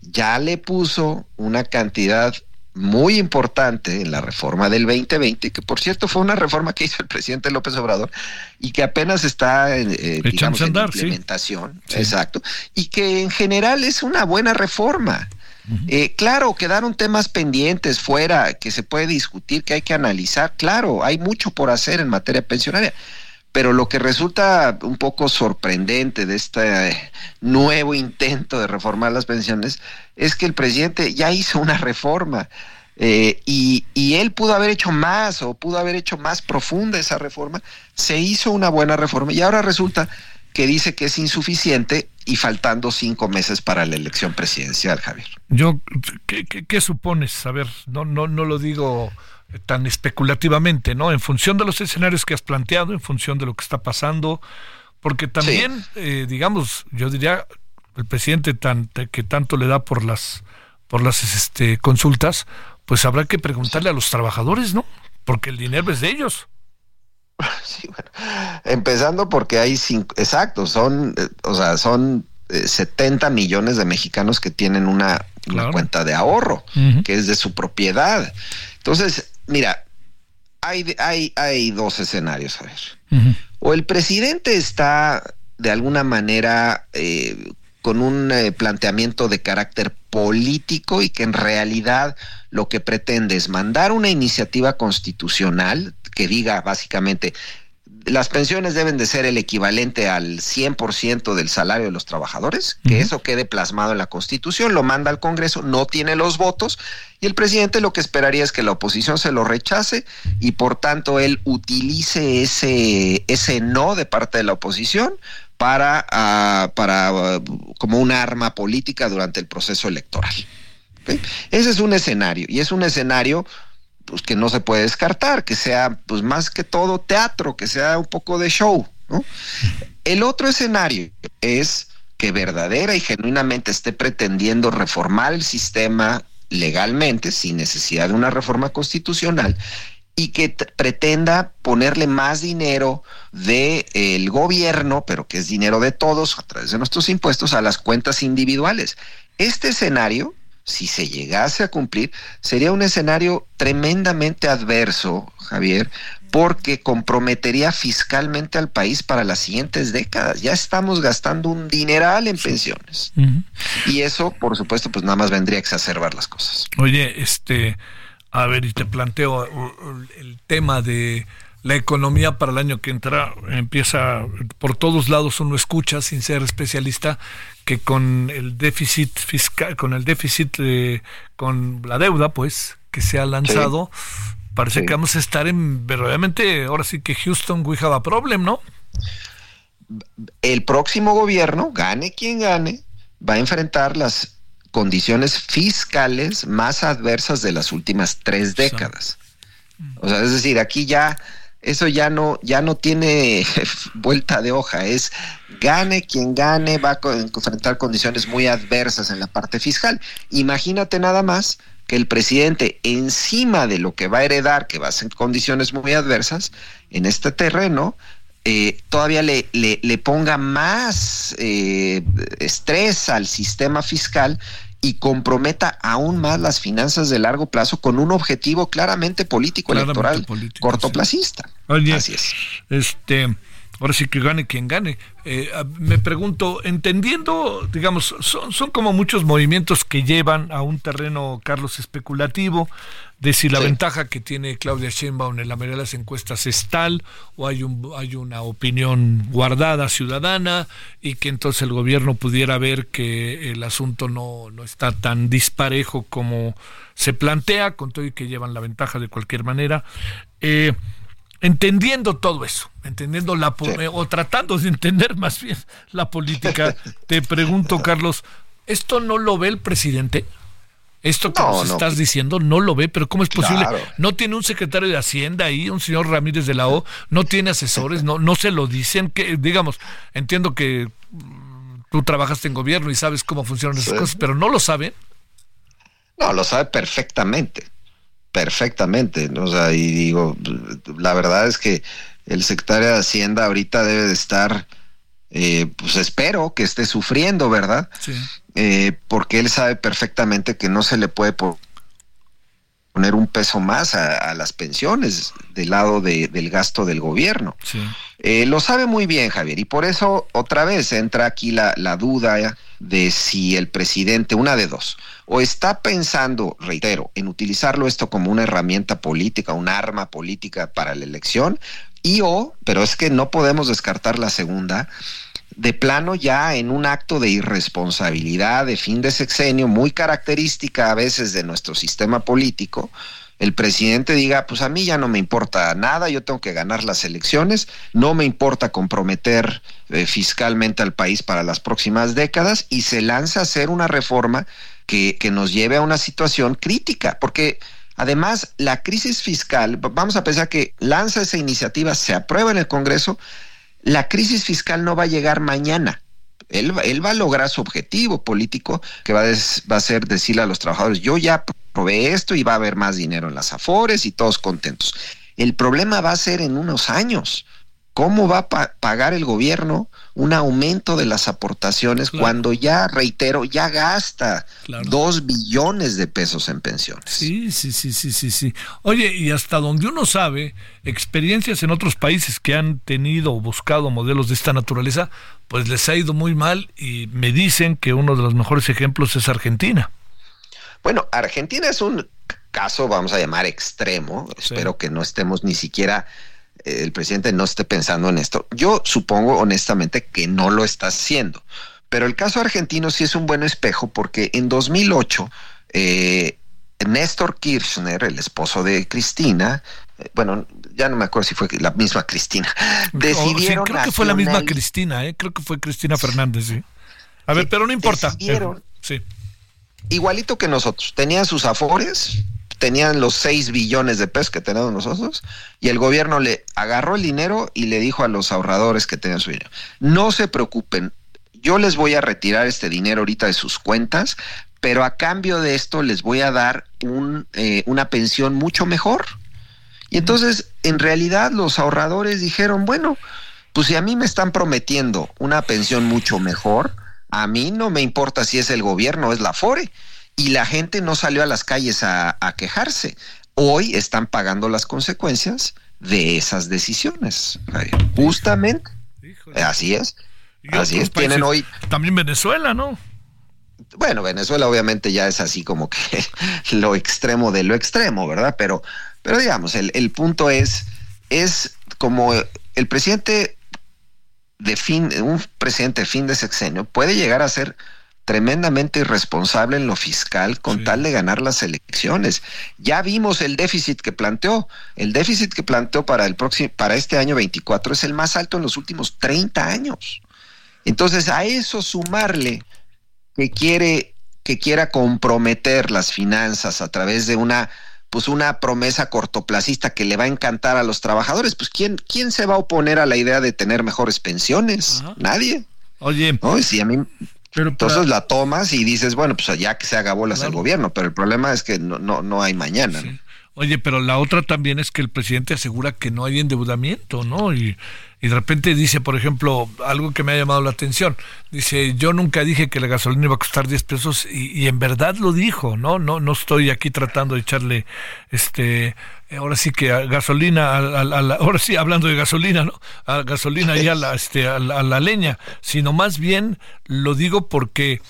Speaker 7: ya le puso una cantidad muy importante en la reforma del 2020, que por cierto fue una reforma que hizo el presidente López Obrador y que apenas está eh, digamos, en implementación, exacto, y que en general es una buena reforma. Eh, claro, quedaron temas pendientes fuera que se puede discutir, que hay que analizar. Claro, hay mucho por hacer en materia pensionaria. Pero lo que resulta un poco sorprendente de este nuevo intento de reformar las pensiones es que el presidente ya hizo una reforma eh, y, y, él pudo haber hecho más o pudo haber hecho más profunda esa reforma. Se hizo una buena reforma y ahora resulta que dice que es insuficiente y faltando cinco meses para la elección presidencial, Javier.
Speaker 3: Yo, ¿qué, supones? A ver, no, no, no lo digo tan especulativamente, ¿no? En función de los escenarios que has planteado, en función de lo que está pasando, porque también, eh, digamos, yo diría, el presidente tan, que tanto le da por las, por las este, consultas, pues habrá que preguntarle a los trabajadores, ¿no? Porque el dinero es de ellos.
Speaker 7: Sí, bueno. Empezando porque hay cinco, exacto, son, eh, o sea, son 70 eh, millones de mexicanos que tienen una, cuenta de ahorro, que es de su propiedad. Entonces, mira, hay, hay, hay dos escenarios, a ver. O el presidente está de alguna manera eh, con un planteamiento de carácter político y que en realidad lo que pretende es mandar una iniciativa constitucional que diga básicamente las pensiones deben de ser el equivalente al 100% del salario de los trabajadores, que eso quede plasmado en la Constitución, lo manda al Congreso, no tiene los votos y el presidente lo que esperaría es que la oposición se lo rechace y por tanto él utilice ese, ese no de parte de la oposición para, ah, para ah, como un arma política durante el proceso electoral. Ese es un escenario y es un escenario pues que no se puede descartar, que sea pues más que todo teatro, que sea un poco de show, ¿no? El otro escenario es que verdadera y genuinamente esté pretendiendo reformar el sistema legalmente, sin necesidad de una reforma constitucional, y que pretenda ponerle más dinero del el gobierno, pero que es dinero de todos a través de nuestros impuestos, a las cuentas individuales. Este escenario si se llegase a cumplir, sería un escenario tremendamente adverso, Javier, porque comprometería fiscalmente al país para las siguientes décadas. Ya estamos gastando un dineral en pensiones. Y eso, por supuesto, pues nada más vendría a exacerbar las cosas.
Speaker 3: Oye, este, a ver, y te planteo el tema de la economía para el año que entra empieza por todos lados uno escucha sin ser especialista que con el déficit fiscal, con el déficit, eh, con la deuda, pues, que se ha lanzado, parece que vamos a estar en verdaderamente, ahora sí que Houston, we have a problem, ¿no?
Speaker 7: El próximo gobierno, gane quien gane, va a enfrentar las condiciones fiscales más adversas de las últimas tres décadas. O sea, es decir, aquí ya eso ya no, ya no tiene vuelta de hoja, es gane quien gane, va a enfrentar condiciones muy adversas en la parte fiscal. Imagínate nada más que el presidente, encima de lo que va a heredar, que va a ser condiciones muy adversas en este terreno, eh, todavía le, le, ponga más eh, estrés al sistema fiscal y comprometa aún más las finanzas de largo plazo con un objetivo claramente político electoral cortoplacista.
Speaker 3: Así es. Este, ahora sí que gane quien gane. Eh, me pregunto, entendiendo, digamos, son, son, como muchos movimientos que llevan a un terreno, Carlos, especulativo, de si la ventaja que tiene Claudia Sheinbaum en la mayoría de las encuestas es tal, o hay, un, hay una opinión guardada ciudadana, y que entonces el gobierno pudiera ver que el asunto no, no está tan disparejo como se plantea, con todo y que llevan la ventaja de cualquier manera. Eh, entendiendo todo eso, entendiendo la o tratando de entender más bien la política, te pregunto, Carlos, ¿esto no lo ve el presidente? Esto que nos estás diciendo no lo ve, pero ¿cómo es posible? No tiene un secretario de Hacienda ahí, un señor Ramírez de la O, no tiene asesores, no, no se lo dicen, que digamos, entiendo que mm, tú trabajaste en gobierno y sabes cómo funcionan esas cosas, pero no lo sabe.
Speaker 7: No, lo sabe perfectamente perfectamente, ¿no? o sea, y digo, la verdad es que el secretario de Hacienda ahorita debe de estar, eh, pues espero que esté sufriendo, ¿verdad? Sí. Eh, porque él sabe perfectamente que no se le puede poner un peso más a, las pensiones del lado del gasto del gobierno. Sí. Eh, lo sabe muy bien, Javier, y por eso otra vez entra aquí la, la duda de si el presidente, una de dos, o está pensando, reitero, en utilizarlo esto como una herramienta política, un arma política para la elección, y o, pero es que no podemos descartar la segunda, de plano ya en un acto de irresponsabilidad de fin de sexenio, muy característica a veces de nuestro sistema político, el presidente diga, pues a mí ya no me importa nada, yo tengo que ganar las elecciones, no me importa comprometer eh, fiscalmente al país para las próximas décadas y se lanza a hacer una reforma que, que nos lleve a una situación crítica, porque además la crisis fiscal, vamos a pensar que lanza esa iniciativa, se aprueba en el Congreso, la crisis fiscal no va a llegar mañana. Él, él va a lograr su objetivo político, que va va a ser decirle a los trabajadores, yo ya probé esto y va a haber más dinero en las afores y todos contentos. El problema va a ser en unos años. ¿Cómo va a pagar el gobierno un aumento de las aportaciones cuando ya, reitero, ya gasta dos billones de pesos en pensiones?
Speaker 3: Sí, sí, sí, sí, sí, sí. Oye, y hasta donde uno sabe, experiencias en otros países que han tenido o buscado modelos de esta naturaleza, pues les ha ido muy mal y me dicen que uno de los mejores ejemplos es Argentina.
Speaker 7: Bueno, Argentina es un caso, vamos a llamar extremo. Espero que no estemos ni siquiera el presidente no esté pensando en esto. Yo supongo honestamente que no lo está haciendo. Pero el caso argentino sí es un buen espejo porque en 2008 eh, Néstor Kirchner, el esposo de Cristina, eh, bueno, ya no me acuerdo si fue la misma Cristina, decidieron...
Speaker 3: creo que fue la misma Cristina, ¿eh? creo que fue Cristina Fernández, sí. A ver, pero no importa. sí.
Speaker 7: Igualito que nosotros, tenían sus afores, tenían los 6 billones de pesos que tenemos nosotros y el gobierno le agarró el dinero y le dijo a los ahorradores que tenían su dinero, no se preocupen, yo les voy a retirar este dinero ahorita de sus cuentas, pero a cambio de esto les voy a dar un, eh, una pensión mucho mejor. Y entonces, en realidad, los ahorradores dijeron, bueno, pues si a mí me están prometiendo una pensión mucho mejor, a mí no me importa si es el gobierno o es la FORE y la gente no salió a las calles a, quejarse. Hoy están pagando las consecuencias de esas decisiones. Justamente. Así es. Así es. Tienen hoy.
Speaker 3: También Venezuela, ¿no?
Speaker 7: Bueno, Venezuela obviamente ya es así como que lo extremo de lo extremo, ¿verdad? Pero, pero digamos, el, el punto es, es como el presidente de fin, un presidente de fin de sexenio puede llegar a ser tremendamente irresponsable en lo fiscal con tal de ganar las elecciones. Ya vimos el déficit que planteó. El déficit que planteó para el próximo para este año 24 es el más alto en los últimos 30 años. Entonces, a eso sumarle que quiere que quiera comprometer las finanzas a través de una pues una promesa cortoplacista que le va a encantar a los trabajadores, pues quién quién se va a oponer a la idea de tener mejores pensiones? Nadie.
Speaker 3: Oye,
Speaker 7: ¿no? si a mí entonces la tomas y dices, bueno, pues ya que se haga bolas el gobierno, pero el problema es que no, no, no hay mañana.
Speaker 3: Oye, pero la otra también es que el presidente asegura que no hay endeudamiento, ¿no? Y, y de repente dice, por ejemplo, algo que me ha llamado la atención. Dice, yo nunca dije que la gasolina iba a costar 10 pesos y, y en verdad lo dijo, ¿no? No no estoy aquí tratando de echarle, este, ahora sí que gasolina, a, ahora sí hablando de gasolina, ¿no? A gasolina y a la, este, a la, leña, sino más bien lo digo porque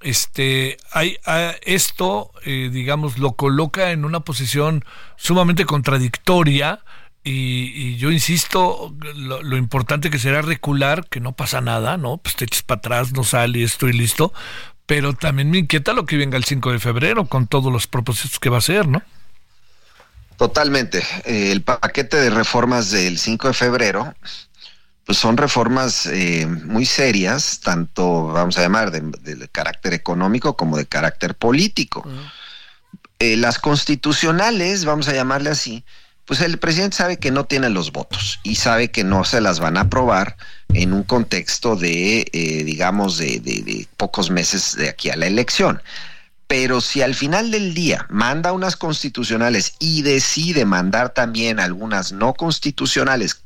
Speaker 3: este hay esto eh, digamos lo coloca en una posición sumamente contradictoria y, yo insisto lo, importante que será recular que no pasa nada no pues te eches para atrás no sale estoy listo pero también me inquieta lo que venga el 5 de febrero con todos los propósitos que va a ser no
Speaker 7: Totalmente. Eh, el paquete de reformas del 5 de febrero pues son reformas eh, muy serias, tanto, vamos a llamar, de, carácter económico como de carácter político. Eh, las constitucionales, vamos a llamarle así, pues el presidente sabe que no tiene los votos y sabe que no se las van a aprobar en un contexto de, digamos, de pocos meses de aquí a la elección. Pero si al final del día manda unas constitucionales y decide mandar también algunas no constitucionales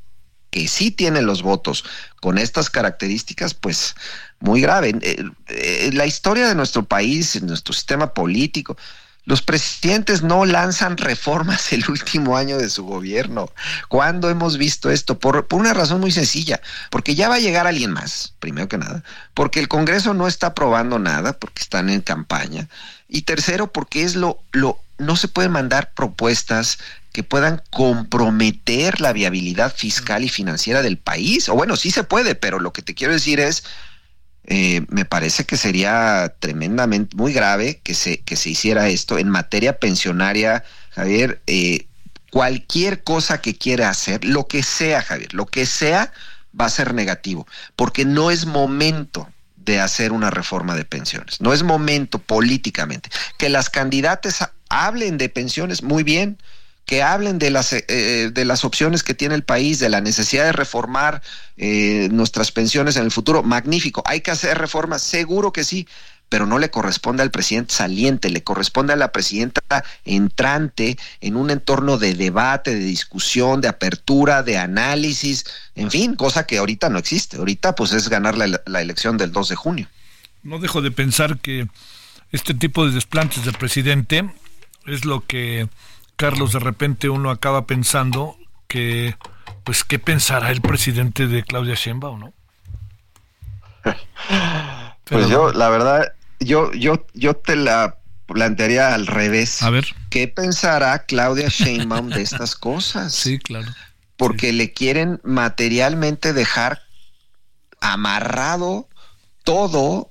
Speaker 7: que sí tienen los votos con estas características, pues muy grave. Eh, eh, la historia de nuestro país, nuestro sistema político, los presidentes no lanzan reformas el último año de su gobierno. ¿Cuándo hemos visto esto? Por, una razón muy sencilla, porque ya va a llegar alguien más, primero que nada, porque el Congreso no está aprobando nada, porque están en campaña, y tercero, porque es lo, lo, no se pueden mandar propuestas que puedan comprometer la viabilidad fiscal y financiera del país. O bueno, sí se puede, pero lo que te quiero decir es, eh, me parece que sería tremendamente muy grave que se, que se hiciera esto en materia pensionaria, Javier. Eh, cualquier cosa que quiera hacer, lo que sea, Javier, lo que sea, va a ser negativo, porque no es momento de hacer una reforma de pensiones. No es momento políticamente. Que las candidatas hablen de pensiones, muy bien, que hablen de las, eh, eh, de las opciones que tiene el país, de la necesidad de reformar eh, nuestras pensiones en el futuro. Magnífico. ¿Hay que hacer reformas? Seguro que sí, pero no le corresponde al presidente saliente, le corresponde a la presidenta entrante en un entorno de debate, de discusión, de apertura, de análisis, en fin, cosa que ahorita no existe. Ahorita pues es ganar la, elección del 2 de junio.
Speaker 3: No dejo de pensar que este tipo de desplantes del presidente es lo que Carlos, de repente uno acaba pensando que, pues, ¿qué pensará el presidente de Claudia Sheinbaum, no?
Speaker 7: pues yo, la verdad, yo, yo, yo te la plantearía al revés.
Speaker 3: A ver.
Speaker 7: ¿Qué pensará Claudia Sheinbaum de estas cosas?
Speaker 3: Sí, claro.
Speaker 7: Porque le quieren materialmente dejar amarrado todo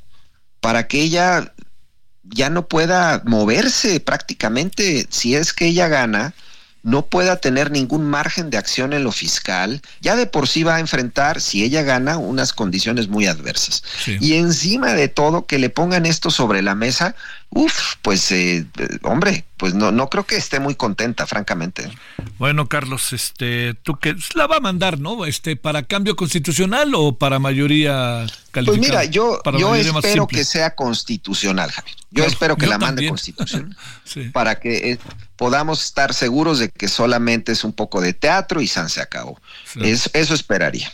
Speaker 7: para que ella ya no pueda moverse prácticamente. Si es que ella gana no pueda tener ningún margen de acción en lo fiscal, ya de por sí va a enfrentar, si ella gana, unas condiciones muy adversas. Y encima de todo, que le pongan esto sobre la mesa, uff, pues, eh, hombre, pues no, no creo que esté muy contenta, francamente.
Speaker 3: Bueno, Carlos, este, tú que la va a mandar, ¿no? Este, para cambio constitucional o para mayoría calificada.
Speaker 7: Pues mira, yo, yo espero que sea constitucional, Javier. Yo espero que la mande constitucional para que eh, podamos estar seguros de que solamente es un poco de teatro y San se acabó. eso esperaría.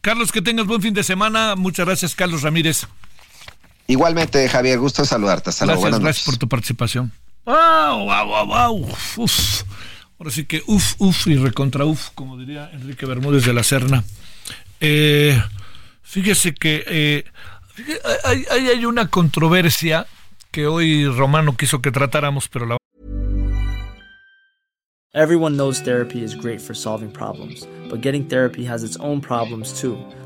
Speaker 3: Carlos, que tengas buen fin de semana. Muchas gracias, Carlos Ramírez.
Speaker 7: Igualmente, Javier, gusto saludarte. Hasta
Speaker 3: gracias, gracias por tu participación. ¡Wow, wow, wow, wow! Uf. Ahora sí que uf, uf y recontra uf, como diría Enrique Bermúdez de la Serna. Eh, fíjese que eh, hay, hay una controversia que hoy Romano quiso que tratáramos, pero la
Speaker 8: Everyone knows therapy is great for solving problems, but getting therapy has its own problems too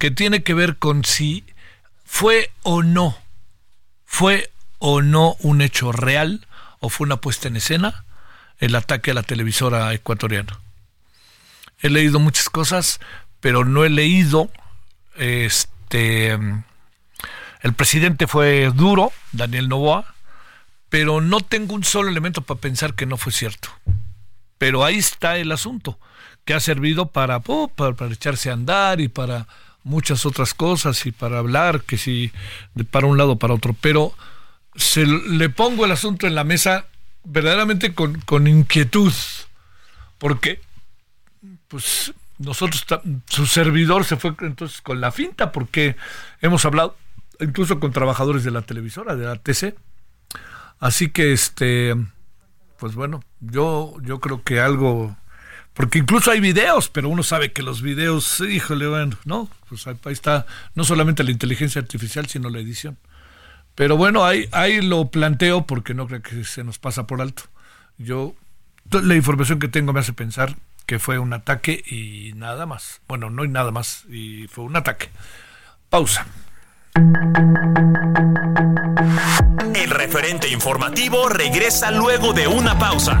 Speaker 3: que tiene que ver con si fue o no, fue o no un hecho real o fue una puesta en escena el ataque a la televisora ecuatoriana. He leído muchas cosas, pero no he leído este el presidente fue duro, Daniel Novoa, pero no tengo un solo elemento para pensar que no fue cierto. Pero ahí está el asunto, que ha servido para, oh, para, para echarse a andar y para muchas otras cosas y para hablar, que si de para un lado para otro, pero se le pongo el asunto en la mesa verdaderamente con, con inquietud, porque pues nosotros, su servidor se fue entonces con la finta, porque hemos hablado incluso con trabajadores de la televisora, de la TC. Así que este, pues bueno, yo, yo creo que algo, porque incluso hay videos, pero uno sabe que los videos, híjole, bueno, no, pues ahí está no solamente la inteligencia artificial, sino la edición. Pero bueno, ahí, lo planteo porque no creo que se nos pasa por alto. Yo, la información que tengo me hace pensar que fue un ataque y nada más. Bueno, no hay nada más, y fue un ataque. Pausa.
Speaker 2: El referente informativo regresa luego de una pausa.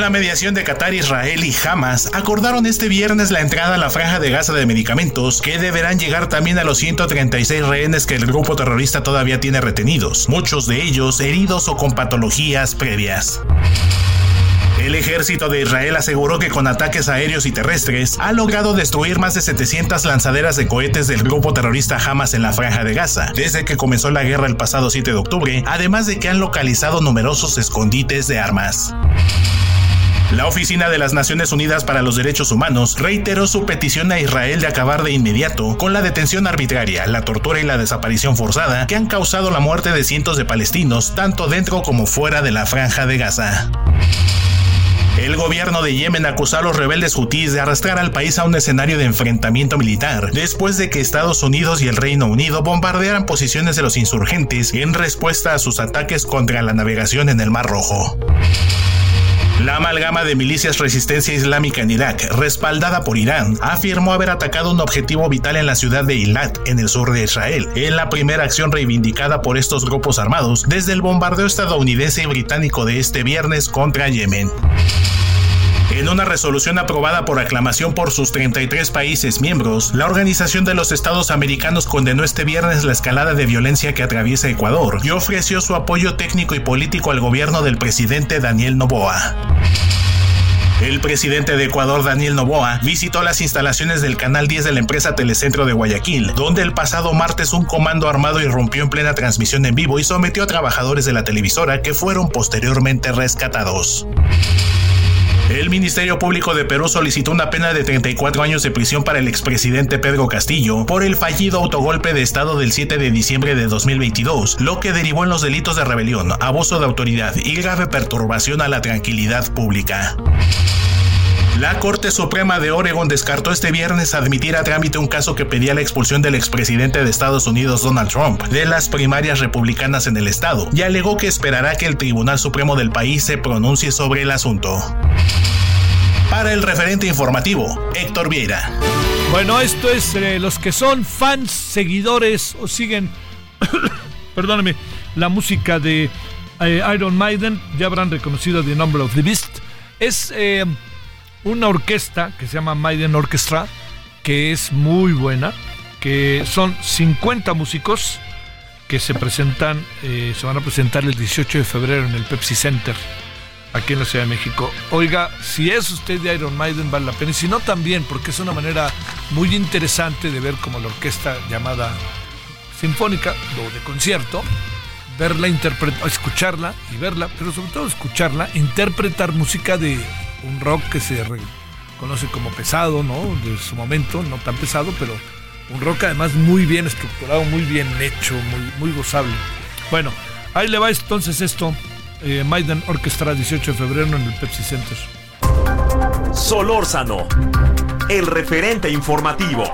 Speaker 9: La mediación de Qatar, Israel y Hamas, acordaron este viernes la entrada a la franja de Gaza de medicamentos, que deberán llegar también a los 136 rehenes que el grupo terrorista todavía tiene retenidos, muchos de ellos heridos o con patologías previas. El ejército de Israel aseguró que con ataques aéreos y terrestres ha logrado destruir más de 700 lanzaderas de cohetes del grupo terrorista Hamas en la franja de Gaza, desde que comenzó la guerra el pasado 7 de octubre, además de que han localizado numerosos escondites de armas. La Oficina de las Naciones Unidas para los Derechos Humanos reiteró su petición a Israel de acabar de inmediato con la detención arbitraria, la tortura y la desaparición forzada que han causado la muerte de cientos de palestinos tanto dentro como fuera de la franja de Gaza. El gobierno de Yemen acusó a los rebeldes hutíes de arrastrar al país a un escenario de enfrentamiento militar, después de que Estados Unidos y el Reino Unido bombardearan posiciones de los insurgentes en respuesta a sus ataques contra la navegación en el Mar Rojo. La amalgama de milicias Resistencia Islámica en Irak, respaldada por Irán, afirmó haber atacado un objetivo vital en la ciudad de Eilat, en el sur de Israel, en la primera acción reivindicada por estos grupos armados desde el bombardeo estadounidense y británico de este viernes contra Yemen. En una resolución aprobada por aclamación por sus 33 países miembros, la Organización de los Estados Americanos condenó este viernes la escalada de violencia que atraviesa Ecuador y ofreció su apoyo técnico y político al gobierno del presidente Daniel Noboa. El presidente de Ecuador, Daniel Noboa, visitó las instalaciones del Canal 10 de la empresa Telecentro de Guayaquil, donde el pasado martes un comando armado irrumpió en plena transmisión en vivo y sometió a trabajadores de la televisora que fueron posteriormente rescatados. El Ministerio Público de Perú solicitó una pena de 34 años de prisión para el expresidente Pedro Castillo por el fallido autogolpe de Estado del 7 de diciembre de 2022, lo que derivó en los delitos de rebelión, abuso de autoridad y grave perturbación a la tranquilidad pública. La Corte Suprema de Oregon descartó este viernes admitir a trámite un caso que pedía la expulsión del expresidente de Estados Unidos Donald Trump de las primarias republicanas en el estado y alegó que esperará que el Tribunal Supremo del país se pronuncie sobre el asunto. Para el referente informativo, Héctor Vieira.
Speaker 3: Bueno, esto es eh, los que son fans, seguidores o siguen, perdóname, la música de eh, Iron Maiden, ya habrán reconocido The Number of the Beast. Es eh, una orquesta que se llama Maiden Orchestra, que es muy buena, que son 50 músicos que se presentan, eh, se van a presentar el 18 de febrero en el Pepsi Center, aquí en la Ciudad de México. Oiga, si es usted de Iron Maiden, vale la pena, y si no también, porque es una manera muy interesante de ver como la orquesta llamada sinfónica o de concierto, verla, interpretar, escucharla y verla, pero sobre todo escucharla, interpretar música de un rock que se conoce como pesado, ¿no? De su momento, no tan pesado, pero un rock además muy bien estructurado, muy bien hecho, muy, muy gozable. Bueno, ahí le va entonces esto. Eh, Maiden Orchestra 18 de febrero en el Pepsi Center.
Speaker 2: Solórzano, el referente informativo.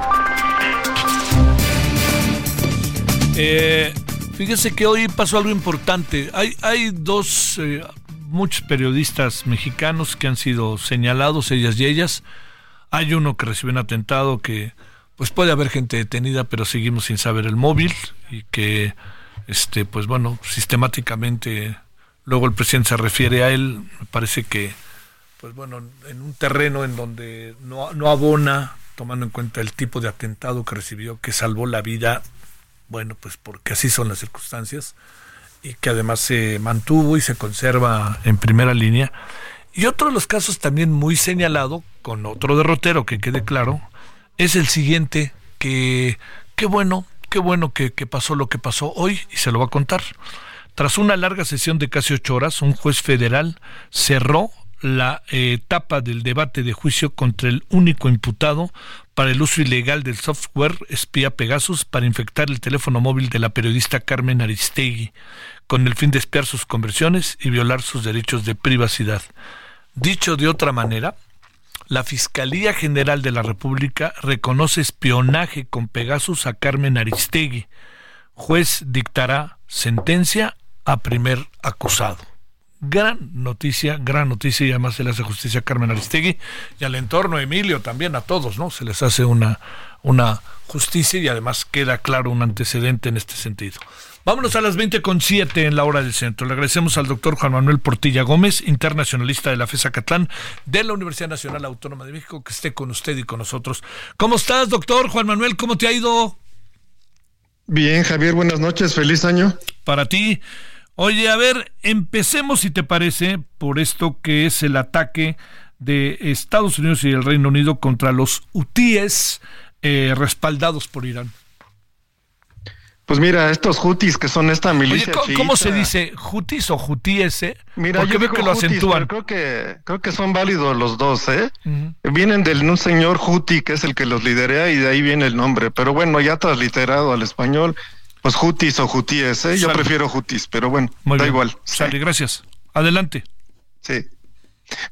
Speaker 3: Eh, fíjese que hoy pasó algo importante. Hay, hay dos, eh, muchos periodistas mexicanos que han sido señalados, ellas y ellas. Hay uno que recibió un atentado que, pues puede haber gente detenida, pero seguimos sin saber el móvil y que, este, pues bueno, sistemáticamente, luego el presidente se refiere a él. Me parece que, pues bueno, en un terreno en donde no, no abona, tomando en cuenta el tipo de atentado que recibió, que salvó la vida bueno, pues porque así son las circunstancias y que además se mantuvo y se conserva en primera línea. Y otro de los casos también muy señalado, con otro derrotero que quede claro, es el siguiente, que qué bueno, qué bueno que, que pasó lo que pasó hoy y se lo va a contar. Tras una larga sesión de casi ocho horas, un juez federal cerró la etapa del debate de juicio contra el único imputado para el uso ilegal del software espía Pegasus para infectar el teléfono móvil de la periodista Carmen Aristegui, con el fin de espiar sus conversiones y violar sus derechos de privacidad. Dicho de otra manera, la Fiscalía General de la República reconoce espionaje con Pegasus a Carmen Aristegui. Juez dictará sentencia a primer acusado gran noticia, gran noticia y además se le hace justicia a Carmen Aristegui y al entorno Emilio también a todos, ¿no? Se les hace una, una justicia y además queda claro un antecedente en este sentido. Vámonos a las 20.7 en la hora del centro. Le agradecemos al doctor Juan Manuel Portilla Gómez, internacionalista de la FESA Catlán de la Universidad Nacional Autónoma de México, que esté con usted y con nosotros. ¿Cómo estás, doctor Juan Manuel? ¿Cómo te ha ido?
Speaker 10: Bien, Javier, buenas noches, feliz año.
Speaker 3: Para ti. Oye, a ver, empecemos, si te parece, por esto que es el ataque de Estados Unidos y el Reino Unido contra los hutíes eh, respaldados por Irán.
Speaker 10: Pues mira, estos hutis que son esta milicia
Speaker 3: Oye, ¿cómo, se dice? ¿Hutis o hutíes? Eh?
Speaker 10: Mira, yo veo que lo acentúan. Creo que, creo que son válidos los dos, ¿eh? Vienen de un señor huti que es el que los lidera y de ahí viene el nombre. Pero bueno, ya transliterado al español, pues Jutis o Jutíes, ¿eh? Yo prefiero Jutis, pero bueno, da igual.
Speaker 3: Sale, gracias. Adelante.
Speaker 10: Sí.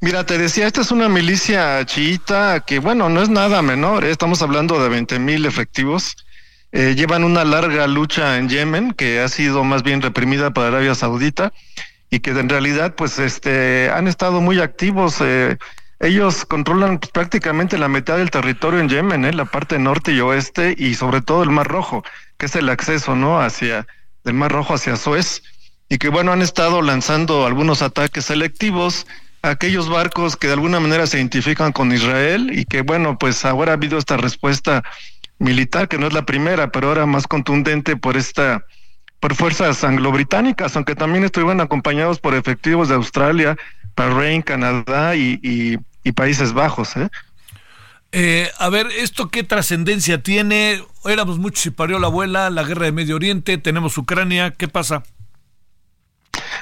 Speaker 10: Mira, te decía, esta es una milicia chiita que, bueno, no es nada menor, ¿eh? estamos hablando de 20 mil efectivos. Eh, llevan una larga lucha en Yemen, que ha sido más bien reprimida por Arabia Saudita, y que en realidad, pues, este, han estado muy activos. Eh, ellos controlan prácticamente la mitad del territorio en Yemen, ¿eh? la parte norte y oeste, y sobre todo el Mar Rojo que es el acceso, ¿no? Hacia del Mar Rojo hacia Suez y que bueno han estado lanzando algunos ataques selectivos a aquellos barcos que de alguna manera se identifican con Israel y que bueno pues ahora ha habido esta respuesta militar que no es la primera pero ahora más contundente por esta por fuerzas anglo-británicas aunque también estuvieron acompañados por efectivos de Australia, Bahrein, Canadá y, y, y Países Bajos, ¿eh?
Speaker 3: Eh, a ver, ¿esto qué trascendencia tiene? Éramos muchos y parió la abuela, la guerra de Medio Oriente, tenemos Ucrania, ¿qué pasa?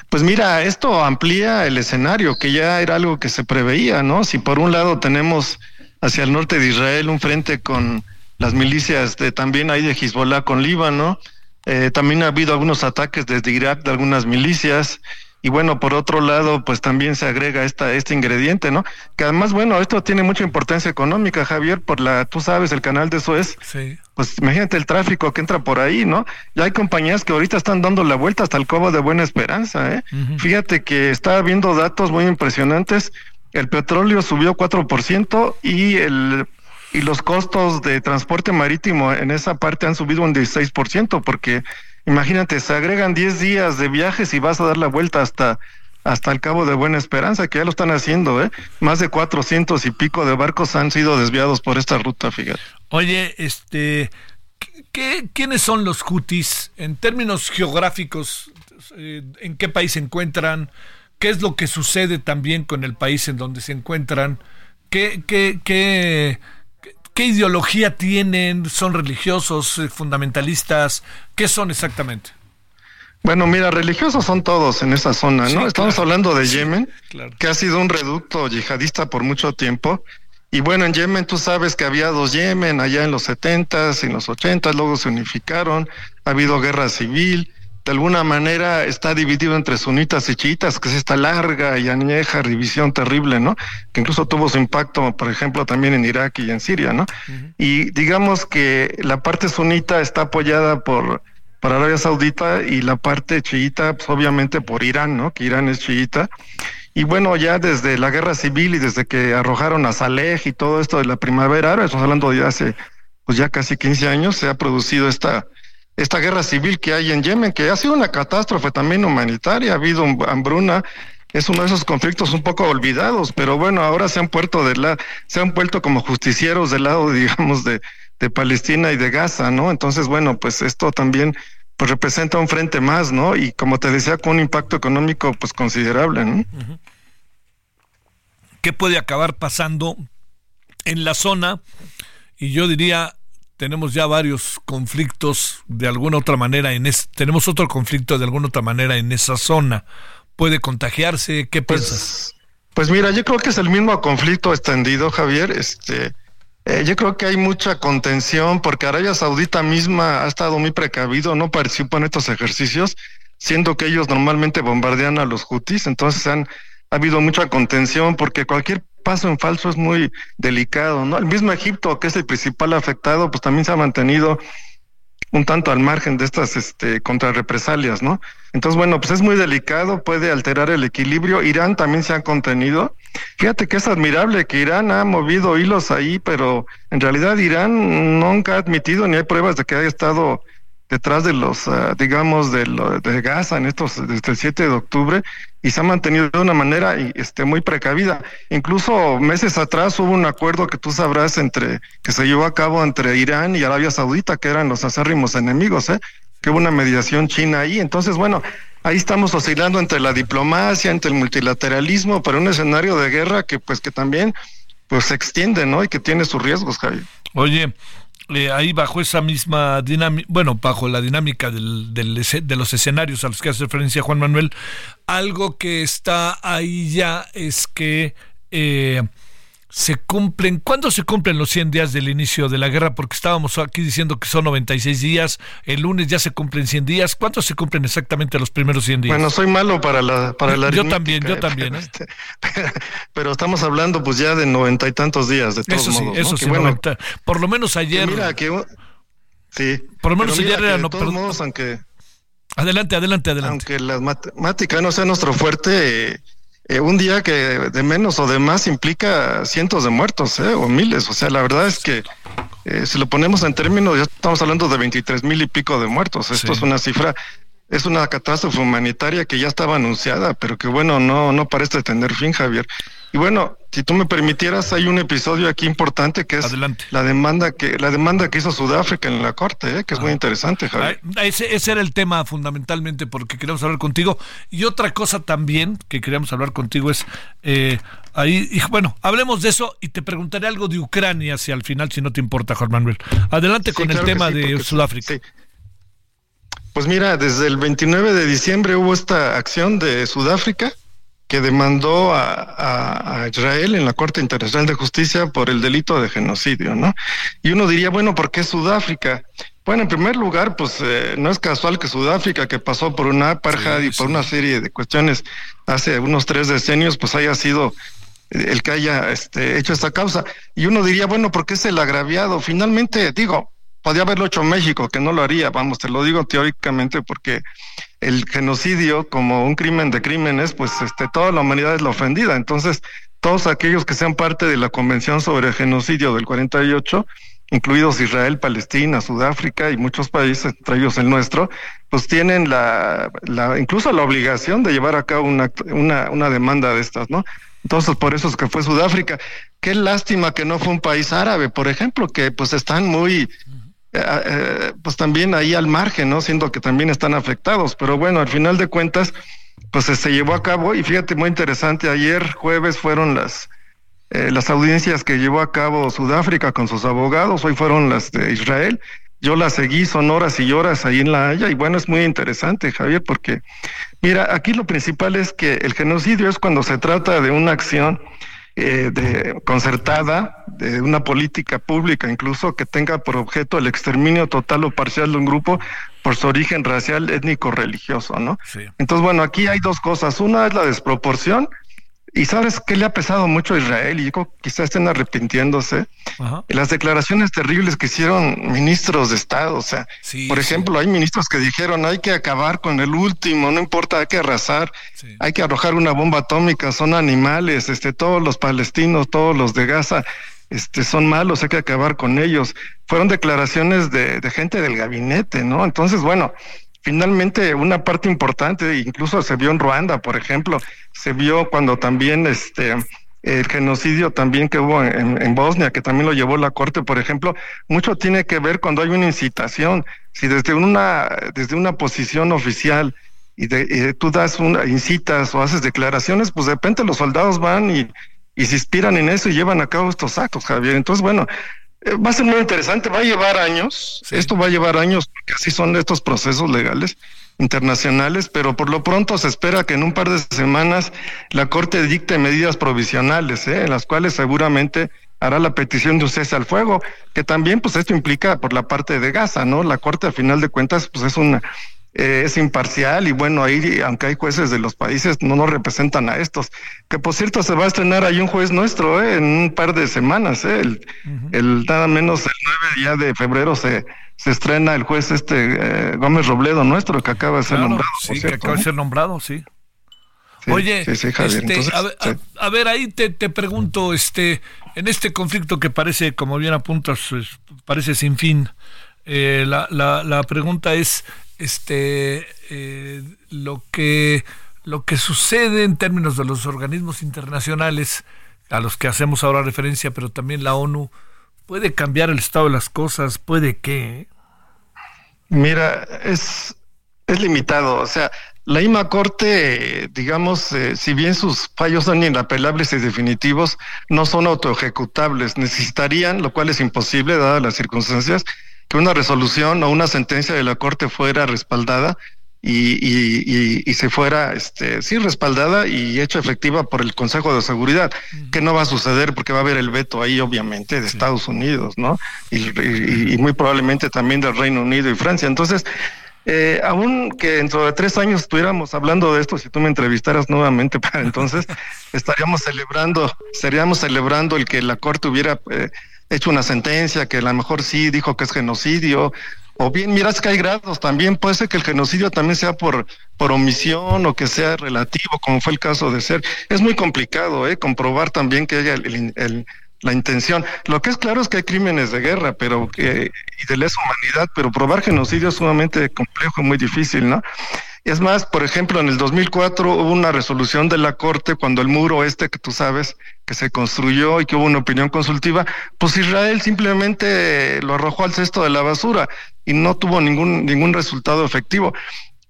Speaker 10: Pues mira, esto amplía el escenario, que ya era algo que se preveía, ¿no? Si por un lado tenemos hacia el norte de Israel un frente con las milicias de también hay de Hezbollah con Líbano, eh, también ha habido algunos ataques desde Irak de algunas milicias, y bueno, por otro lado, pues también se agrega esta, este ingrediente, ¿no? Que además, bueno, esto tiene mucha importancia económica, Javier, por la, tú sabes, el canal de Suez. Sí. Pues imagínate el tráfico que entra por ahí, ¿no? Ya hay compañías que ahorita están dando la vuelta hasta el Cobo de Buena Esperanza, ¿eh? Fíjate que está viendo datos muy impresionantes. El petróleo subió 4% y el y los costos de transporte marítimo en esa parte han subido un 16% porque Imagínate, se agregan 10 días de viajes y vas a dar la vuelta hasta hasta el Cabo de Buena Esperanza, que ya lo están haciendo, ¿eh? Más de 400 y pico de barcos han sido desviados por esta ruta, fíjate.
Speaker 3: Oye, este, ¿qué, ¿quiénes son los hutis en términos geográficos? Eh, ¿En qué país se encuentran? ¿Qué es lo que sucede también con el país en donde se encuentran? ¿Qué, qué, qué, qué ideología tienen? ¿Son religiosos, eh, fundamentalistas? ¿Qué son exactamente?
Speaker 10: Bueno, mira, religiosos son todos en esa zona, ¿no? Estamos hablando de Yemen, que ha sido un reducto yihadista por mucho tiempo. Y bueno, en Yemen tú sabes que había dos Yemen allá en los 70s y en los 80 luego se unificaron, ha habido guerra civil, de alguna manera está dividido entre sunitas y chiitas, que es esta larga y añeja división terrible, ¿no? Que incluso tuvo su impacto, por ejemplo, también en Irak y en Siria, ¿no? Y digamos que la parte sunita está apoyada por por Arabia Saudita y la parte chiita, pues obviamente por Irán, ¿no? Que Irán es chiita. Y bueno, ya desde la guerra civil y desde que arrojaron a Saleh y todo esto de la primavera árabe, estamos hablando de hace pues ya casi 15 años, se ha producido esta, esta guerra civil que hay en Yemen, que ha sido una catástrofe también humanitaria, ha habido hambruna, es uno de esos conflictos un poco olvidados, pero bueno, ahora se han puesto de la, se han vuelto como justicieros del lado, digamos, de, de Palestina y de Gaza, ¿no? Entonces, bueno, pues esto también pues representa un frente más, ¿no? Y como te decía, con un impacto económico pues considerable, ¿no?
Speaker 3: ¿Qué puede acabar pasando en la zona? Y yo diría, tenemos ya varios conflictos de alguna otra manera en es, tenemos otro conflicto de alguna otra manera en esa zona. ¿Puede contagiarse? ¿Qué pues, piensas?
Speaker 10: Pues mira, yo creo que es el mismo conflicto extendido, Javier. Este, eh, yo creo que hay mucha contención porque Arabia Saudita misma ha estado muy precavido, no participa en estos ejercicios, siendo que ellos normalmente bombardean a los hutis, entonces han ha habido mucha contención porque cualquier paso en falso es muy delicado, ¿no? El mismo Egipto, que es el principal afectado, pues también se ha mantenido un tanto al margen de estas este, contrarrepresalias, ¿no? Entonces, bueno, pues es muy delicado, puede alterar el equilibrio. Irán también se ha contenido. Fíjate que es admirable que Irán ha movido hilos ahí, pero en realidad Irán nunca ha admitido ni hay pruebas de que haya estado detrás de los, ah, digamos, de, lo, de Gaza en estos, desde el 7 de octubre y se ha mantenido de una manera este, muy precavida. Incluso meses atrás hubo un acuerdo que tú sabrás entre, que se llevó a cabo entre Irán y Arabia Saudita, que eran los acérrimos enemigos, ¿eh? que hubo una mediación china ahí. Entonces, bueno, ahí estamos oscilando entre la diplomacia, entre el multilateralismo, para un escenario de guerra que pues que también pues se extiende, ¿no? Y que tiene sus riesgos, Javier.
Speaker 3: Oye, eh, ahí bajo esa misma dinámica, bueno, bajo la dinámica del, del, de los escenarios a los que hace referencia Juan Manuel, algo que está ahí ya es que eh, se cumplen, ¿cuándo se cumplen los 100 días del inicio de la guerra? Porque estábamos aquí diciendo que son 96 días, el lunes ya se cumplen 100 días, ¿cuántos se cumplen exactamente los primeros 100 días?
Speaker 10: Bueno, soy malo para la para la
Speaker 3: Yo también, yo también. ¿eh?
Speaker 10: Este, pero, estamos hablando pues ya de noventa y tantos días, de todos
Speaker 3: eso sí,
Speaker 10: modos.
Speaker 3: Eso sí, bueno, por lo menos ayer.
Speaker 10: mira, que, sí.
Speaker 3: Por lo menos ayer era...
Speaker 10: De todos modos, aunque...
Speaker 3: Adelante, adelante, adelante.
Speaker 10: Aunque las matemáticas no sea nuestro fuerte... Eh, eh, un día que de menos o de más implica cientos de muertos eh, o miles. O sea, la verdad es que eh, si lo ponemos en términos, ya estamos hablando de 23 mil y pico de muertos. Esto es una cifra, es una catástrofe humanitaria que ya estaba anunciada, pero que bueno, no, no parece tener fin, Javier. Y bueno, si tú me permitieras, hay un episodio aquí importante que es la demanda que la demanda que hizo Sudáfrica en la corte, ¿eh? que es muy interesante, Javier.
Speaker 3: Ese, ese, era el tema fundamentalmente porque queríamos hablar contigo. Y otra cosa también que queríamos hablar contigo es eh, ahí, y, bueno, hablemos de eso y te preguntaré algo de Ucrania si al final, si no te importa, Juan Manuel. Adelante con el tema de Sudáfrica.
Speaker 10: Pues mira, desde el 29 de diciembre hubo esta acción de Sudáfrica que demandó a, Israel en la Corte Internacional de Justicia por el delito de genocidio, ¿no? Y uno diría, bueno, ¿por qué Sudáfrica? Bueno, en primer lugar, pues eh, no es casual que Sudáfrica, que pasó por una apartheid y por una serie de cuestiones hace unos tres decenios, pues haya sido el que haya este, hecho esta causa. Y uno diría, bueno, ¿por qué es el agraviado? Finalmente, digo, podía haberlo hecho México, que no lo haría, vamos, te lo digo teóricamente porque el genocidio como un crimen de crímenes, pues este, toda la humanidad es la ofendida. Entonces, todos aquellos que sean parte de la Convención sobre el Genocidio del 48, incluidos Israel, Palestina, Sudáfrica y muchos países, entre ellos el nuestro, pues tienen la, la incluso la obligación de llevar a cabo una, una, una demanda de estas, ¿no? Entonces, por eso es que fue Sudáfrica. Qué lástima que no fue un país árabe, por ejemplo, que pues están muy pues también ahí al margen, ¿no? Siendo que también están afectados. Pero bueno, al final de cuentas, pues se llevó a cabo y fíjate, muy interesante, ayer jueves fueron las, las audiencias que llevó a cabo Sudáfrica con sus abogados, hoy fueron las de Israel. Yo las seguí, son horas y horas ahí en La Haya y bueno, es muy interesante, Javier, porque mira, aquí lo principal es que el genocidio es cuando se trata de una acción eh, de, concertada, de una política pública incluso que tenga por objeto el exterminio total o parcial de un grupo por su origen racial, étnico, religioso, ¿no? Entonces, bueno, aquí hay dos cosas. Una es la desproporción y sabes qué le ha pesado mucho a Israel y yo quizás estén arrepintiéndose. Las declaraciones terribles que hicieron ministros de Estado. O sea, por ejemplo, hay ministros que dijeron hay que acabar con el último, no importa, hay que arrasar, hay que arrojar una bomba atómica, son animales, este, todos los palestinos, todos los de Gaza, este, son malos, hay que acabar con ellos. Fueron declaraciones de, de gente del gabinete, ¿no? Entonces, bueno, finalmente una parte importante, incluso se vio en Ruanda, por ejemplo, se vio cuando también este el genocidio también que hubo en, Bosnia, que también lo llevó la corte, por ejemplo, mucho tiene que ver cuando hay una incitación. Si desde una desde una posición oficial y, de, tú das una incitas o haces declaraciones, pues de repente los soldados van y, y se inspiran en eso y llevan a cabo estos actos, Javier. Entonces, bueno, va a ser muy interesante, va a llevar años, esto va a llevar años porque así son estos procesos legales internacionales, pero por lo pronto se espera que en un par de semanas la Corte dicte medidas provisionales, ¿eh? en las cuales seguramente hará la petición de un cese al fuego, que también pues esto implica por la parte de Gaza, ¿no? La Corte al final de cuentas pues es una eh, es imparcial y bueno, ahí, aunque hay jueces de los países, no nos representan a estos. Que por cierto, se va a estrenar ahí un juez nuestro eh, en un par de semanas, eh, el, el, nada menos el 9 día de febrero se, se estrena el juez este eh, Gómez Robledo nuestro, que acaba de ser nombrado.
Speaker 3: Sí, que acaba de ser nombrado, sí. Oye, este, a, ver, ahí te, te pregunto, este, en este conflicto que parece, como bien apuntas, parece sin fin, la, la, la pregunta es, este, eh, lo, que, lo que sucede en términos de los organismos internacionales a los que hacemos ahora referencia, pero también la ONU, puede cambiar el estado de las cosas, puede que.
Speaker 10: Mira, es, es limitado, o sea, la IMA Corte, digamos, eh, si bien sus fallos son inapelables y definitivos, no son autoejecutables. Necesitarían, lo cual es imposible dadas las circunstancias, que una resolución o una sentencia de la Corte fuera respaldada y, y, y, se fuera, este, sí, respaldada y hecha efectiva por el Consejo de Seguridad, que no va a suceder porque va a haber el veto ahí, obviamente, de Estados Unidos, ¿no? Y, muy probablemente también del Reino Unido y Francia. Entonces, eh, aún que dentro de tres años estuviéramos hablando de esto, si tú me entrevistaras nuevamente para entonces, estaríamos celebrando, estaríamos celebrando el que la Corte hubiera eh, hecho una sentencia que a lo mejor sí dijo que es genocidio, o bien, miras que hay grados, también puede ser que el genocidio también sea por, por omisión o que sea relativo, como fue el caso de ser. Es muy complicado, ¿eh? Comprobar también que haya la intención. Lo que es claro es que hay crímenes de guerra, pero que, y de lesa humanidad, pero probar genocidio es sumamente complejo y muy difícil, ¿no? Es más, por ejemplo, en el 2004 hubo una resolución de la Corte cuando el muro este que tú sabes que se construyó y que hubo una opinión consultiva, pues Israel simplemente lo arrojó al cesto de la basura y no tuvo ningún ningún resultado efectivo.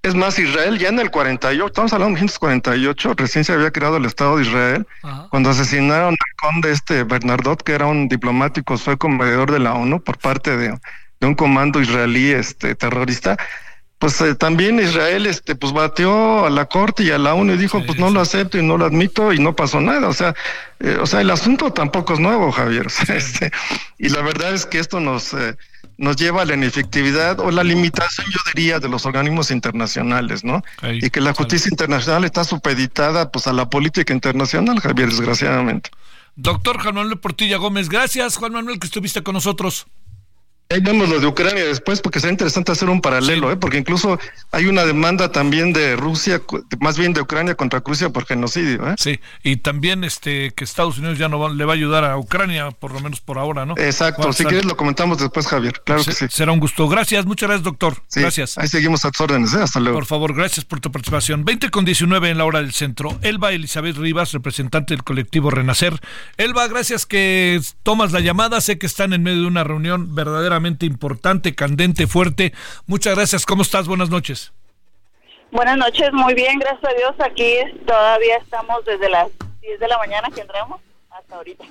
Speaker 10: Es más, Israel ya en el 48, estamos hablando de 1948, recién se había creado el Estado de Israel, cuando asesinaron al conde este Bernardot, que era un diplomático fue mediador de la ONU por parte de, de un comando israelí este terrorista pues eh, también Israel este pues bateó a la corte y a la ONU y dijo pues no lo acepto y no lo admito y no pasó nada. O sea eh, o sea el asunto tampoco es nuevo Javier. Este, y la verdad es que esto nos eh, nos lleva a la inefectividad o la limitación yo diría de los organismos internacionales no y que la justicia internacional está supeditada pues a la política internacional Javier desgraciadamente.
Speaker 3: Doctor Juan Manuel Portilla Gómez gracias Juan Manuel que estuviste con nosotros
Speaker 10: Ahí vemos lo de Ucrania después, porque sería interesante hacer un paralelo, ¿eh? porque incluso hay una demanda también de Rusia, más bien de Ucrania contra Rusia por genocidio. ¿eh?
Speaker 3: Sí, y también este que Estados Unidos ya no le va a ayudar a Ucrania, por lo menos por ahora, ¿no?
Speaker 10: Exacto, si quieres lo comentamos después, Javier. Claro que sí.
Speaker 3: Será un gusto. Gracias, muchas gracias, doctor. gracias.
Speaker 10: Ahí seguimos a tus órdenes, ¿eh? hasta luego.
Speaker 3: Por favor, gracias por tu participación. 20 con 19 en la hora del centro. Elba Elizabeth Rivas, representante del colectivo Renacer. Elba, gracias que tomas la llamada. Sé que están en medio de una reunión verdaderamente verdaderamente importante, candente, fuerte. Muchas gracias. ¿Cómo estás? Buenas noches.
Speaker 11: Buenas noches, muy bien, gracias a Dios. Aquí todavía estamos desde las 10 de la mañana que entramos hasta ahorita.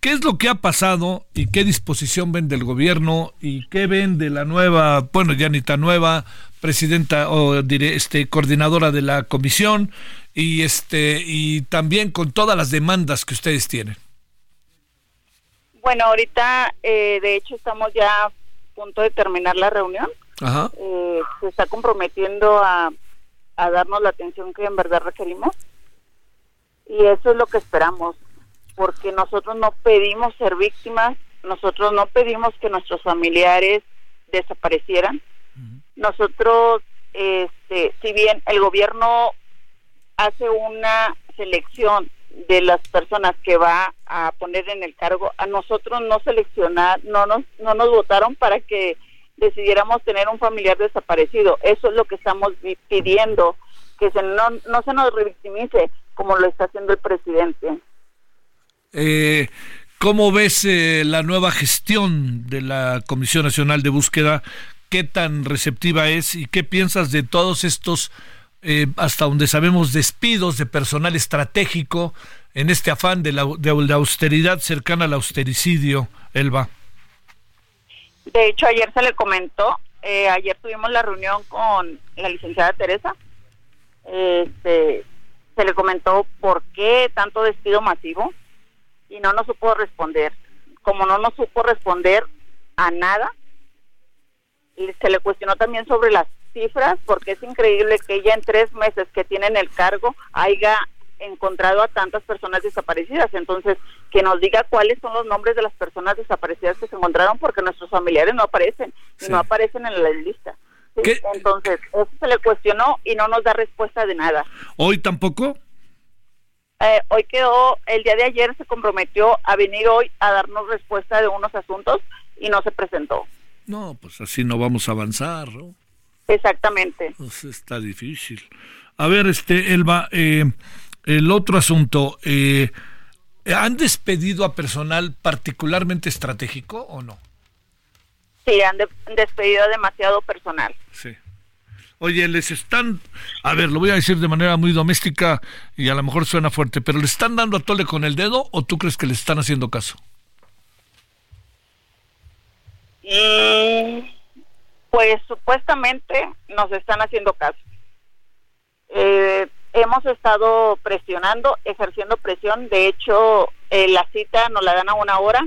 Speaker 3: ¿Qué es lo que ha pasado y qué disposición ven del gobierno y qué ven de la nueva, bueno, ya ni tan nueva presidenta o diré, este coordinadora de la comisión y este y también con todas las demandas que ustedes tienen?
Speaker 11: Bueno, ahorita eh, de hecho estamos ya a punto de terminar la reunión.
Speaker 3: Ajá.
Speaker 11: Eh, se está comprometiendo a, a darnos la atención que en verdad requerimos y eso es lo que esperamos porque nosotros no pedimos ser víctimas, nosotros no pedimos que nuestros familiares desaparecieran. Nosotros, este, si bien el gobierno hace una selección de las personas que va a poner en el cargo, a nosotros no seleccionar, no nos, no nos votaron para que decidiéramos tener un familiar desaparecido. Eso es lo que estamos pidiendo, que se, no, no se nos revictimice como lo está haciendo el presidente.
Speaker 3: Eh, ¿Cómo ves eh, la nueva gestión de la Comisión Nacional de Búsqueda? ¿Qué tan receptiva es y qué piensas de todos estos, eh, hasta donde sabemos, despidos de personal estratégico en este afán de la, de austeridad cercana al austericidio, Elba?
Speaker 11: De hecho, ayer se le comentó, eh, ayer tuvimos la reunión con la licenciada Teresa, este, se le comentó por qué tanto despido masivo y no nos supo responder. Como no nos supo responder a nada, se le cuestionó también sobre las cifras, porque es increíble que ella en tres meses que tiene en el cargo haya encontrado a tantas personas desaparecidas. Entonces, que nos diga cuáles son los nombres de las personas desaparecidas que se encontraron, porque nuestros familiares no aparecen y no aparecen en la lista. Entonces, eso se le cuestionó y no nos da respuesta de nada.
Speaker 3: ¿Hoy tampoco?
Speaker 11: Eh, hoy quedó, el día de ayer se comprometió a venir hoy a darnos respuesta de unos asuntos y no se presentó.
Speaker 3: No, pues así no vamos a avanzar, ¿no?
Speaker 11: Exactamente.
Speaker 3: Pues está difícil. A ver, este, Elba, eh, el otro asunto, eh, ¿han despedido a personal particularmente estratégico o no?
Speaker 11: Sí, han despedido demasiado personal.
Speaker 3: Sí. Oye, les están, a ver, lo voy a decir de manera muy doméstica y a lo mejor suena fuerte, pero ¿le están dando a tole con el dedo o tú crees que le están haciendo caso?
Speaker 11: Mm, pues supuestamente nos están haciendo caso. Eh, hemos estado presionando, ejerciendo presión. De hecho, eh, la cita nos la dan a una hora,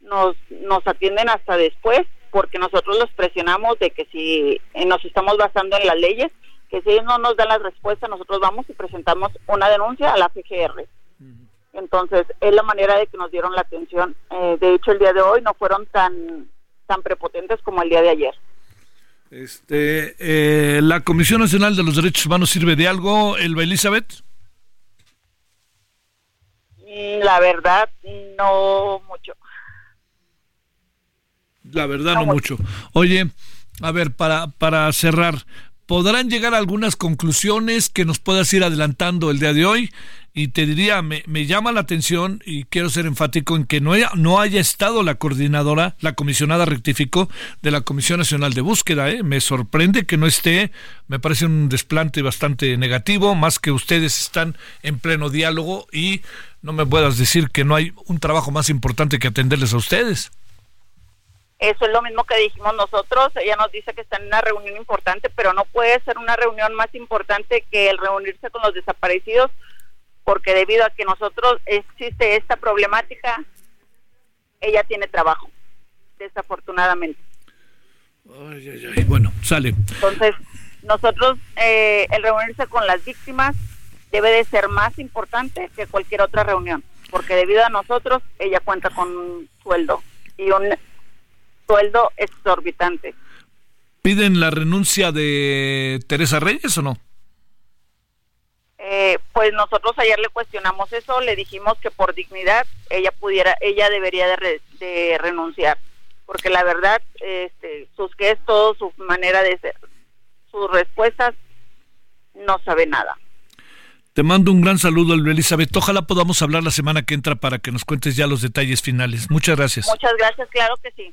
Speaker 11: nos, nos atienden hasta después porque nosotros los presionamos de que si eh, nos estamos basando en las leyes, que si ellos no nos dan la respuesta, nosotros vamos y presentamos una denuncia a la FGR. Entonces, es la manera de que nos dieron la atención. Eh, de hecho, el día de hoy no fueron tan, tan prepotentes como el día de ayer.
Speaker 3: Este, eh, ¿La Comisión Nacional de los Derechos Humanos sirve de algo, Elba Elizabeth?
Speaker 11: Mm, la verdad, no mucho.
Speaker 3: La verdad, no, mucho. Oye, a ver, para, para cerrar, ¿podrán llegar a algunas conclusiones que nos puedas ir adelantando el día de hoy? Y te diría, me, me llama la atención y quiero ser enfático en que no haya, no haya estado la coordinadora, la comisionada rectificó de la Comisión Nacional de Búsqueda. ¿eh? Me sorprende que no esté, me parece un desplante bastante negativo, más que ustedes están en pleno diálogo y no me puedas decir que no hay un trabajo más importante que atenderles a ustedes.
Speaker 11: Eso es lo mismo que dijimos nosotros. Ella nos dice que está en una reunión importante, pero no puede ser una reunión más importante que el reunirse con los desaparecidos, porque debido a que nosotros existe esta problemática, ella tiene trabajo, desafortunadamente.
Speaker 3: Ay, ay, ay. Bueno, sale.
Speaker 11: Entonces, nosotros, eh, el reunirse con las víctimas debe de ser más importante que cualquier otra reunión, porque debido a nosotros, ella cuenta con un sueldo y un sueldo exorbitante.
Speaker 3: ¿Piden la renuncia de Teresa Reyes o no?
Speaker 11: Eh, pues nosotros ayer le cuestionamos eso, le dijimos que por dignidad ella pudiera, ella debería de, renunciar, porque la verdad, este, sus gestos, su manera de ser, sus respuestas, no sabe nada.
Speaker 3: Te mando un gran saludo, Elizabeth. Ojalá podamos hablar la semana que entra para que nos cuentes ya los detalles finales. Muchas gracias.
Speaker 11: Muchas gracias, claro que sí.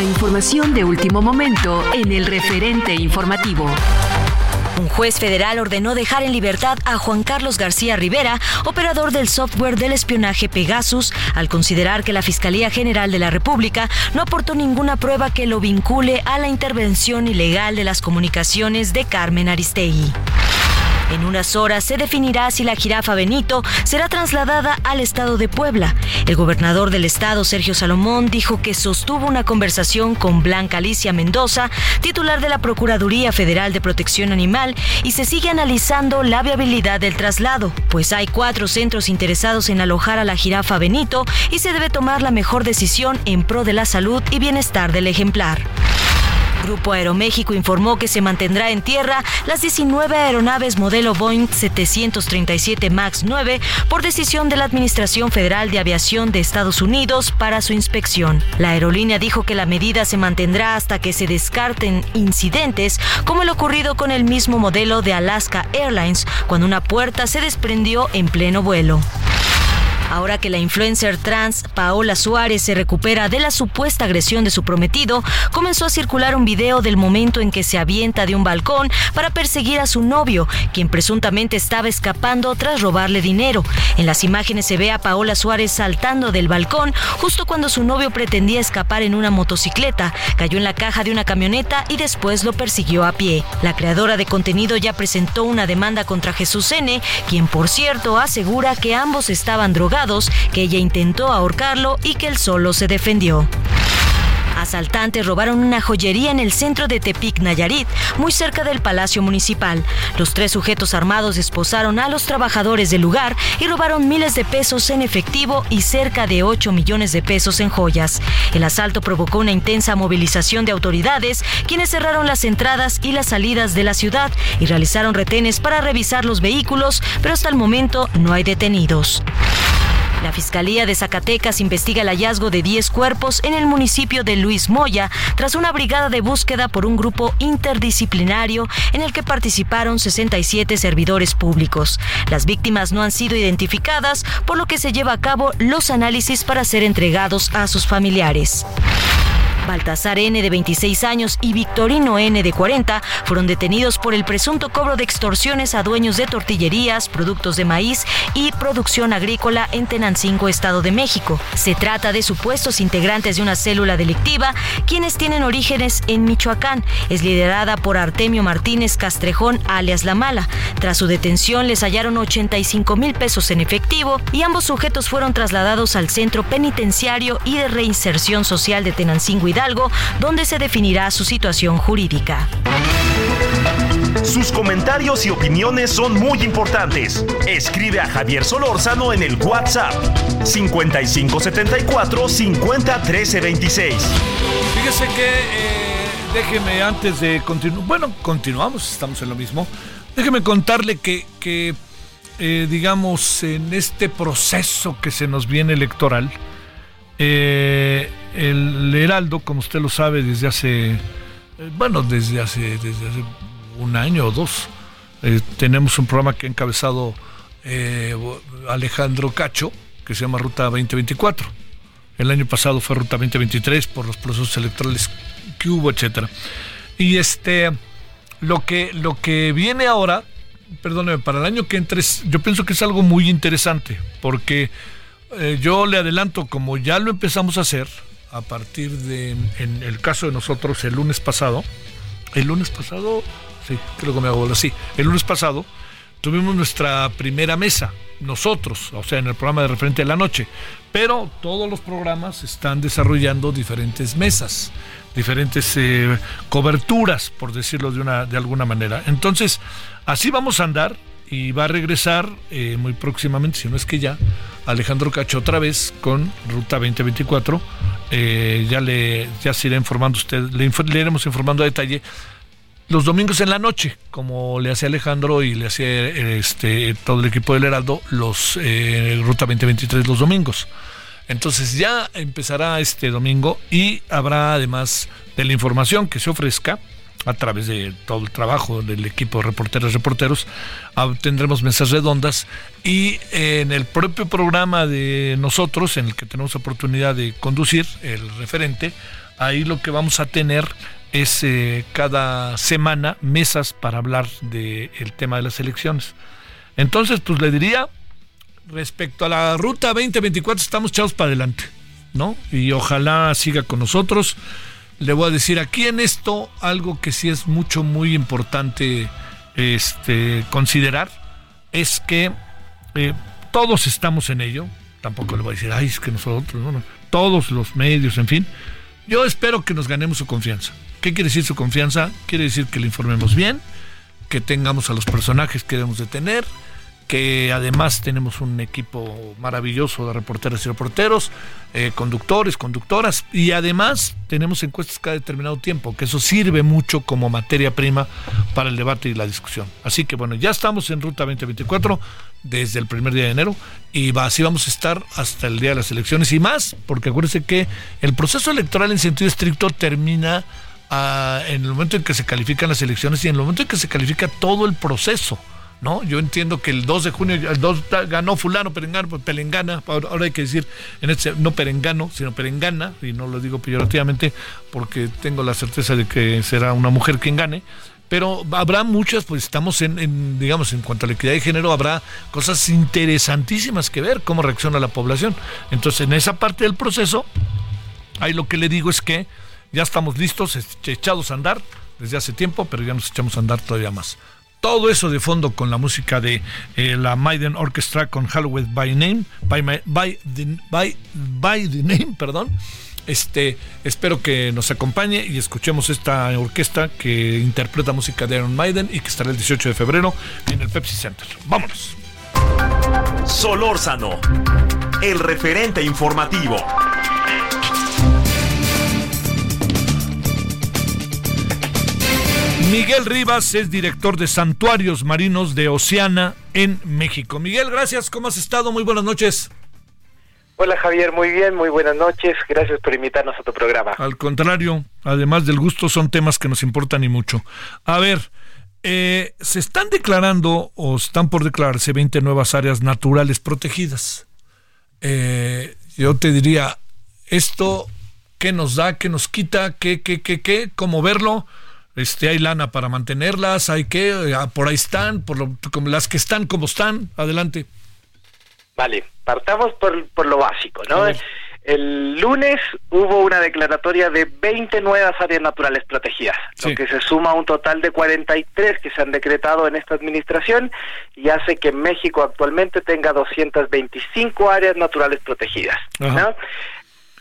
Speaker 4: La información de último momento en el referente informativo.
Speaker 12: Un juez federal ordenó dejar en libertad a Juan Carlos García Rivera, operador del software del espionaje Pegasus, al considerar que la Fiscalía General de la República no aportó ninguna prueba que lo vincule a la intervención ilegal de las comunicaciones de Carmen Aristegui. En unas horas se definirá si la jirafa Benito será trasladada al estado de Puebla. El gobernador del estado, Sergio Salomón, dijo que sostuvo una conversación con Blanca Alicia Mendoza, titular de la Procuraduría Federal de Protección Animal, y se sigue analizando la viabilidad del traslado, pues hay cuatro centros interesados en alojar a la jirafa Benito y se debe tomar la mejor decisión en pro de la salud y bienestar del ejemplar. Grupo Aeroméxico informó que se mantendrá en tierra las 19 aeronaves modelo Boeing 737 MAX 9 por decisión de la Administración Federal de Aviación de Estados Unidos para su inspección. La aerolínea dijo que la medida se mantendrá hasta que se descarten incidentes como el ocurrido con el mismo modelo de Alaska Airlines cuando una puerta se desprendió en pleno vuelo. Ahora que la influencer trans Paola Suárez se recupera de la supuesta agresión de su prometido, comenzó a circular un video del momento en que se avienta de un balcón para perseguir a su novio, quien presuntamente estaba escapando tras robarle dinero. En las imágenes se ve a Paola Suárez saltando del balcón justo cuando su novio pretendía escapar en una motocicleta, cayó en la caja de una camioneta y después lo persiguió a pie. La creadora de contenido ya presentó una demanda contra Jesús N., quien por cierto asegura que ambos estaban drogados que ella intentó ahorcarlo y que él solo se defendió. Asaltantes robaron una joyería en el centro de Tepic, Nayarit, muy cerca del Palacio Municipal. Los tres sujetos armados esposaron a los trabajadores del lugar y robaron miles de pesos en efectivo y cerca de 8 millones de pesos en joyas. El asalto provocó una intensa movilización de autoridades, quienes cerraron las entradas y las salidas de la ciudad y realizaron retenes para revisar los vehículos, pero hasta el momento no hay detenidos. La Fiscalía de Zacatecas investiga el hallazgo de 10 cuerpos en el municipio de Luis Moya tras una brigada de búsqueda por un grupo interdisciplinario en el que participaron 67 servidores públicos. Las víctimas no han sido identificadas, por lo que se lleva a cabo los análisis para ser entregados a sus familiares. Baltasar N de 26 años y Victorino N de 40 fueron detenidos por el presunto cobro de extorsiones a dueños de tortillerías, productos de maíz y producción agrícola en Tenancingo, Estado de México. Se trata de supuestos integrantes de una célula delictiva, quienes tienen orígenes en Michoacán. Es liderada por Artemio Martínez Castrejón, alias La Mala. Tras su detención les hallaron 85 mil pesos en efectivo y ambos sujetos fueron trasladados al Centro Penitenciario y de Reinserción Social de Tenancingo Hidalgo, donde se definirá su situación jurídica.
Speaker 2: Sus comentarios y opiniones son muy importantes. Escribe a Javier Solórzano en el WhatsApp 5574 50 13 26.
Speaker 3: Fíjese que eh, déjeme antes de continuar. Bueno, continuamos, estamos en lo mismo. Déjeme contarle que, que eh, digamos, en este proceso que se nos viene electoral, eh, el Heraldo, como usted lo sabe, desde hace, eh, bueno, desde hace, desde hace un año o dos, eh, tenemos un programa que ha encabezado eh, Alejandro Cacho, que se llama Ruta 2024. El año pasado fue Ruta 2023 por los procesos electorales que hubo, etcétera. Y este, lo que, lo que viene ahora, perdóneme, para el año que entre, yo pienso que es algo muy interesante, porque yo le adelanto, como ya lo empezamos a hacer, a partir de, en el caso de nosotros, el lunes pasado, el lunes pasado, sí, creo que me hago así, el lunes pasado tuvimos nuestra primera mesa, nosotros, o sea, en el programa de referente de la noche, pero todos los programas están desarrollando diferentes mesas, diferentes eh, coberturas, por decirlo de, una, de alguna manera. Entonces, así vamos a andar y va a regresar eh, muy próximamente, si no es que ya, Alejandro Cacho otra vez con Ruta 2024. Eh, ya le ya se irá informando usted, le, iremos informando a detalle los domingos en la noche, como le hacía Alejandro y le hacía este todo el equipo del Heraldo, los eh, Ruta 2023 los domingos. Entonces ya empezará este domingo y habrá además de la información que se ofrezca a través de todo el trabajo del equipo de reporteros reporteros, tendremos mesas redondas y en el propio programa de nosotros, en el que tenemos oportunidad de conducir, el referente, ahí lo que vamos a tener es eh, cada semana mesas para hablar del tema de las elecciones. Entonces, pues le diría, respecto a la ruta 2024, estamos echados para adelante, ¿no? Y ojalá siga con nosotros le voy a decir aquí en esto algo que sí es mucho, muy importante este, considerar, es que eh, todos estamos en ello, tampoco le voy a decir, ay, es que nosotros, no, no, todos los medios, en fin, yo espero que nos ganemos su confianza. ¿Qué quiere decir su confianza? Quiere decir que le informemos bien, que tengamos a los personajes que debemos de tener, que además tenemos un equipo maravilloso de reporteras y reporteros, eh, conductores, conductoras, y además tenemos encuestas cada determinado tiempo, que eso sirve mucho como materia prima para el debate y la discusión. Así que bueno, ya estamos en Ruta 2024 desde el primer día de enero y así vamos a estar hasta el día de las elecciones y más, porque acuérdense que el proceso electoral en sentido estricto termina ah, en el momento en que se califican las elecciones y en el momento en que se califica todo el proceso. ¿No? Yo entiendo que el 2 de junio, el 2 ganó fulano, perengano, pues, pelengana, ahora hay que decir, en este, no perengano, sino perengana, y no lo digo peyorativamente porque tengo la certeza de que será una mujer quien gane, pero habrá muchas, pues estamos en, digamos, en cuanto a la equidad de género, habrá cosas interesantísimas que ver, cómo reacciona la población. Entonces, en esa parte del proceso, ahí lo que le digo es que ya estamos listos, echados a andar desde hace tiempo, pero ya nos echamos a andar todavía más. Todo eso de fondo con la música de eh, la Maiden Orchestra con Halloween by Name, by, by, the, by, by Name, perdón. Este, espero que nos acompañe y escuchemos esta orquesta que interpreta música de Iron Maiden y que estará el 18 de febrero en el Pepsi Center. Vámonos.
Speaker 2: Solórzano, el referente informativo.
Speaker 3: Miguel Rivas es director de Santuarios Marinos de Oceana en México. Miguel, gracias. ¿Cómo has estado? Muy buenas noches.
Speaker 13: Hola Javier, muy bien, muy buenas noches. Gracias por invitarnos a tu programa.
Speaker 3: Al contrario, además del gusto, son temas que nos importan y mucho. A ver, eh, se están declarando o están por declararse 20 nuevas áreas naturales protegidas. Eh, yo te diría, esto, ¿qué nos da? ¿Qué nos quita? ¿Qué, qué, qué, qué? ¿Cómo verlo? Este, hay lana para mantenerlas, hay que, ah, por ahí están, por lo, como las que están como están, adelante.
Speaker 13: Vale, partamos por, por lo básico, ¿no? El lunes hubo una declaratoria de 20 nuevas áreas naturales protegidas, lo que se suma a un total de 43 que se han decretado en esta administración y hace que México actualmente tenga 225 áreas naturales protegidas. ¿no?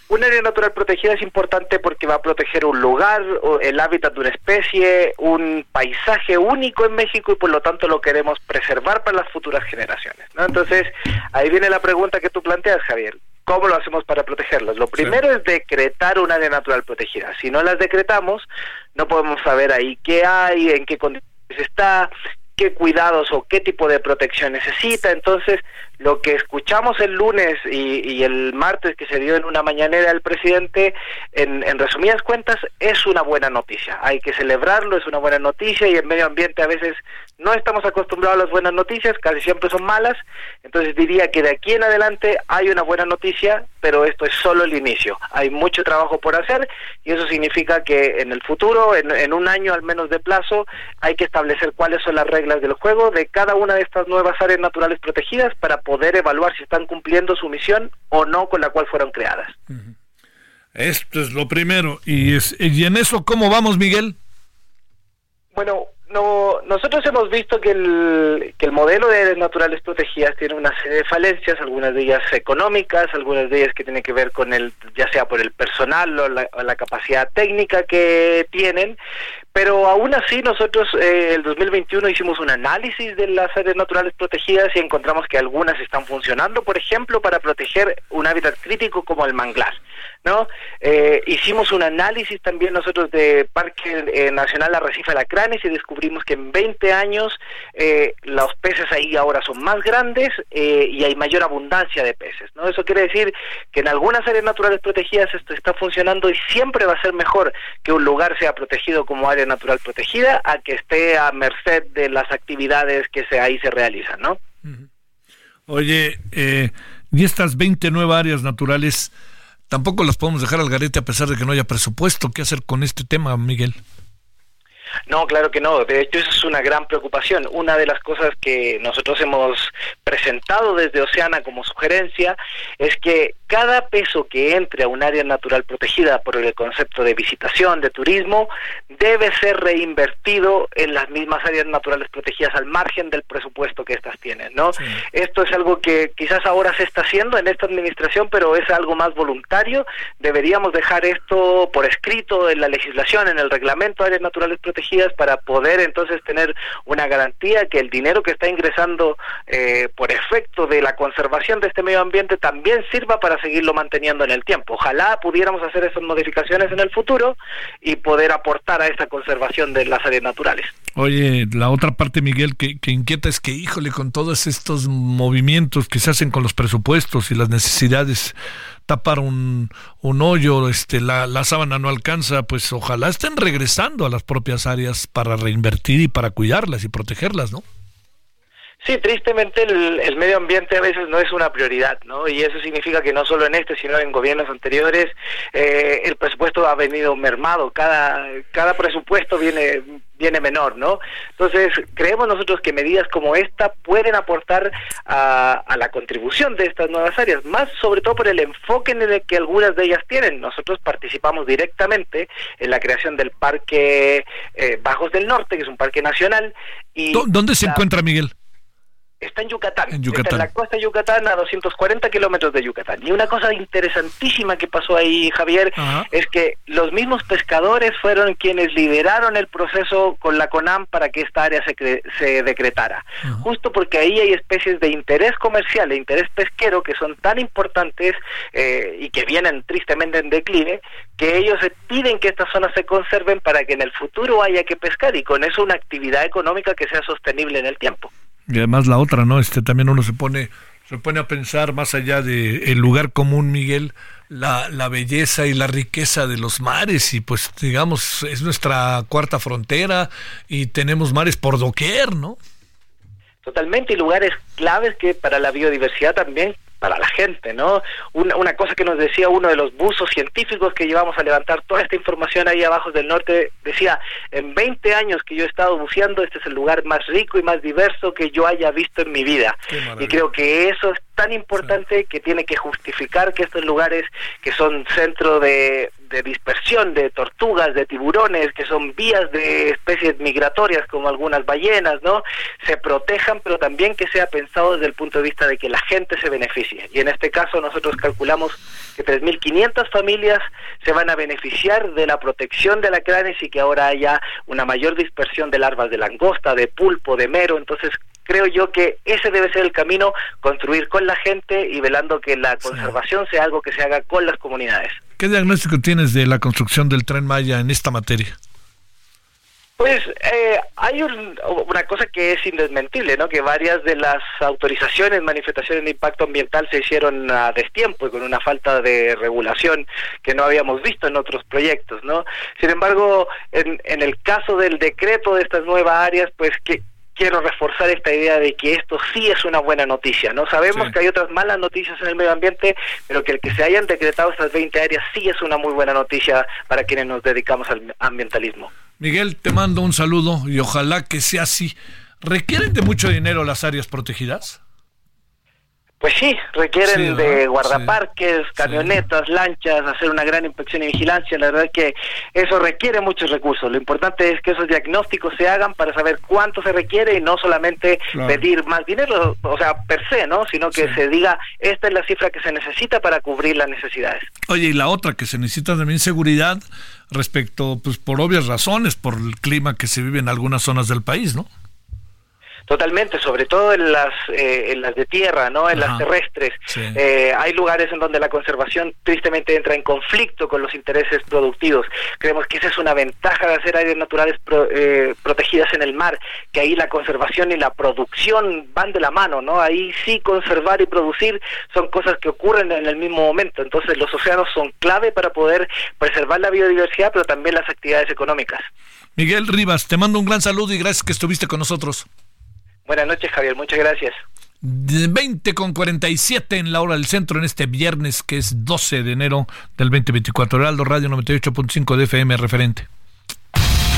Speaker 13: Un área natural protegida es importante porque va a proteger un lugar, el hábitat de una especie, un paisaje único en México y por lo tanto lo queremos preservar para las futuras generaciones. ¿no? Entonces, ahí viene la pregunta que tú planteas, Javier. ¿Cómo lo hacemos para protegerlas? Lo primero es decretar un área natural protegida. Si no las decretamos, no podemos saber ahí qué hay, en qué condiciones está, qué cuidados o qué tipo de protección necesita. Entonces, lo que escuchamos el lunes y, el martes que se dio en una mañanera del presidente, en, resumidas cuentas, es una buena noticia. Hay que celebrarlo, es una buena noticia y en medio ambiente a veces no estamos acostumbrados a las buenas noticias, casi siempre son malas. Entonces diría que de aquí en adelante hay una buena noticia, pero esto es solo el inicio. Hay mucho trabajo por hacer y eso significa que en el futuro, en, en un año al menos de plazo, hay que establecer cuáles son las reglas del juego de cada una de estas nuevas áreas naturales protegidas para poder evaluar si están cumpliendo su misión o no con la cual fueron creadas.
Speaker 3: Esto es lo primero. ¿Y, es, y en eso cómo vamos, Miguel?
Speaker 13: Bueno, no, nosotros hemos visto que el, que el modelo de áreas naturales protegidas tiene una serie de falencias, algunas de ellas económicas, algunas de ellas que tienen que ver con el, ya sea por el personal o la, o la capacidad técnica que tienen, Pero aún así nosotros eh, el 2021 hicimos un análisis de las áreas naturales protegidas y encontramos que algunas están funcionando, por ejemplo, para proteger un hábitat crítico como el manglar. ¿no? Eh, hicimos un análisis también nosotros de Parque eh, Nacional Arrecife Alacranes y descubrimos que en 20 años eh, los peces ahí ahora son más grandes y hay mayor abundancia de peces, ¿no? Eso quiere decir que en algunas áreas naturales protegidas esto está funcionando y siempre va a ser mejor que un lugar sea protegido como área natural protegida a que esté a merced de las actividades que se, ahí se realizan, ¿no?
Speaker 3: Oye, y estas 20 nuevas áreas naturales tampoco las podemos dejar al garete a pesar de que no haya presupuesto. ¿Qué hacer con este tema, Miguel?
Speaker 13: No, claro que no. De hecho, eso es una gran preocupación. Una de las cosas que nosotros hemos presentado desde Oceana como sugerencia es que cada peso que entre a un área natural protegida por el concepto de visitación, de turismo, debe ser reinvertido en las mismas áreas naturales protegidas al margen del presupuesto que éstas tienen, ¿no? Esto es algo que quizás ahora se está haciendo en esta administración, pero es algo más voluntario. Deberíamos dejar esto por escrito en la legislación, en el reglamento de áreas naturales protegidas para poder entonces tener una garantía que el dinero que está ingresando eh, por efecto de la conservación de este medio ambiente también sirva para seguirlo manteniendo en el tiempo. Ojalá pudiéramos hacer esas modificaciones en el futuro y poder aportar a esta conservación de las áreas naturales.
Speaker 3: Oye, la otra parte, Miguel, que inquieta es que, híjole, con todos estos movimientos que se hacen con los presupuestos y las necesidades tapar un, un hoyo, este, la, la, sábana no alcanza, pues ojalá estén regresando a las propias áreas para reinvertir y para cuidarlas y protegerlas, ¿no?
Speaker 13: Sí, tristemente el, medio ambiente a veces no es una prioridad, ¿no? Y eso significa que no solo en este, sino en gobiernos anteriores, eh, el presupuesto ha venido mermado, cada, cada presupuesto viene, viene menor, ¿no? Entonces, creemos nosotros que medidas como esta pueden aportar a, la contribución de estas nuevas áreas, más sobre todo por el enfoque en el que algunas de ellas tienen. Nosotros participamos directamente en la creación del Parque eh, Bajos del Norte, que es un parque nacional. Y
Speaker 3: ¿Dónde se encuentra, Miguel?
Speaker 13: Está en Yucatán. En Está en la costa de Yucatán, a 240 kilómetros de Yucatán. Y una cosa interesantísima que pasó ahí, Javier, es que los mismos pescadores fueron quienes lideraron el proceso con la CONAM para que esta área se, se decretara. Justo porque ahí hay especies de interés comercial, de interés pesquero, que son tan importantes eh, y que vienen tristemente en declive, que ellos piden que estas zonas se conserven para que en el futuro haya que pescar y con eso una actividad económica que sea sostenible en el tiempo.
Speaker 3: Y además la otra, ¿no? Este también uno se pone se pone a pensar más allá de el lugar común, Miguel, la, la belleza y la riqueza de los mares y pues digamos es nuestra cuarta frontera y tenemos mares por doquier, ¿no?
Speaker 13: Totalmente, y lugares claves que para la biodiversidad también para la gente, ¿no? Una, una, cosa que nos decía uno de los buzos científicos que llevamos a levantar toda esta información ahí abajo del norte, decía, en 20 años que yo he estado buceando, este es el lugar más rico y más diverso que yo haya visto en mi vida. Y creo que eso es tan importante que tiene que justificar que estos lugares que son centro de, de dispersión de tortugas, de tiburones, que son vías de especies migratorias como algunas ballenas, ¿no? Se protejan, pero también que sea pensado desde el punto de vista de que la gente se beneficie. Y en este caso nosotros calculamos que 3.500 familias se van a beneficiar de la protección de la cranes y que ahora haya una mayor dispersión de larvas de langosta, de pulpo, de mero. Entonces creo yo que ese debe ser el camino, construir con la gente y velando que la conservación sea algo que se haga con las comunidades.
Speaker 3: ¿Qué diagnóstico tienes de la construcción del tren Maya en esta materia?
Speaker 13: Pues eh, hay una cosa que es indesmentible, ¿no? Que varias de las autorizaciones, manifestaciones de impacto ambiental se hicieron a destiempo y con una falta de regulación que no habíamos visto en otros proyectos, ¿no? Sin embargo, en el caso del decreto de estas nuevas áreas, pues que quiero reforzar esta idea de que esto sí es una buena noticia, ¿no? Sabemos que hay otras malas noticias en el medio ambiente, pero que el que se hayan decretado estas 20 áreas sí es una muy buena noticia para quienes nos dedicamos al ambientalismo.
Speaker 3: Miguel, te mando un saludo y ojalá que sea así. ¿Requieren de mucho dinero las áreas protegidas?
Speaker 13: Pues sí, requieren de guardaparques, camionetas, lanchas, hacer una gran inspección y vigilancia. La verdad es que eso requiere muchos recursos. Lo importante es que esos diagnósticos se hagan para saber cuánto se requiere y no solamente pedir más dinero, o sea, per se, ¿no? Sino que se diga, esta es la cifra que se necesita para cubrir las necesidades.
Speaker 3: Oye, y la otra que se necesita también seguridad respecto, pues por obvias razones, por el clima que se vive en algunas zonas del país, ¿no?
Speaker 13: Totalmente, sobre todo en las, eh, en las de tierra, ¿no? En las terrestres. Eh, hay lugares en donde la conservación tristemente entra en conflicto con los intereses productivos. Creemos que esa es una ventaja de hacer áreas naturales eh, protegidas en el mar, que ahí la conservación y la producción van de la mano, ¿no? Ahí sí conservar y producir son cosas que ocurren en el mismo momento. Entonces los océanos son clave para poder preservar la biodiversidad, pero también las actividades económicas.
Speaker 3: Miguel Rivas, te mando un gran saludo y gracias que estuviste con nosotros.
Speaker 13: Buenas noches, Javier. Muchas gracias.
Speaker 3: 20 con 47 en la hora del centro en este viernes que es 12 de enero del 2024. Heraldo Radio 98.5 de FM referente.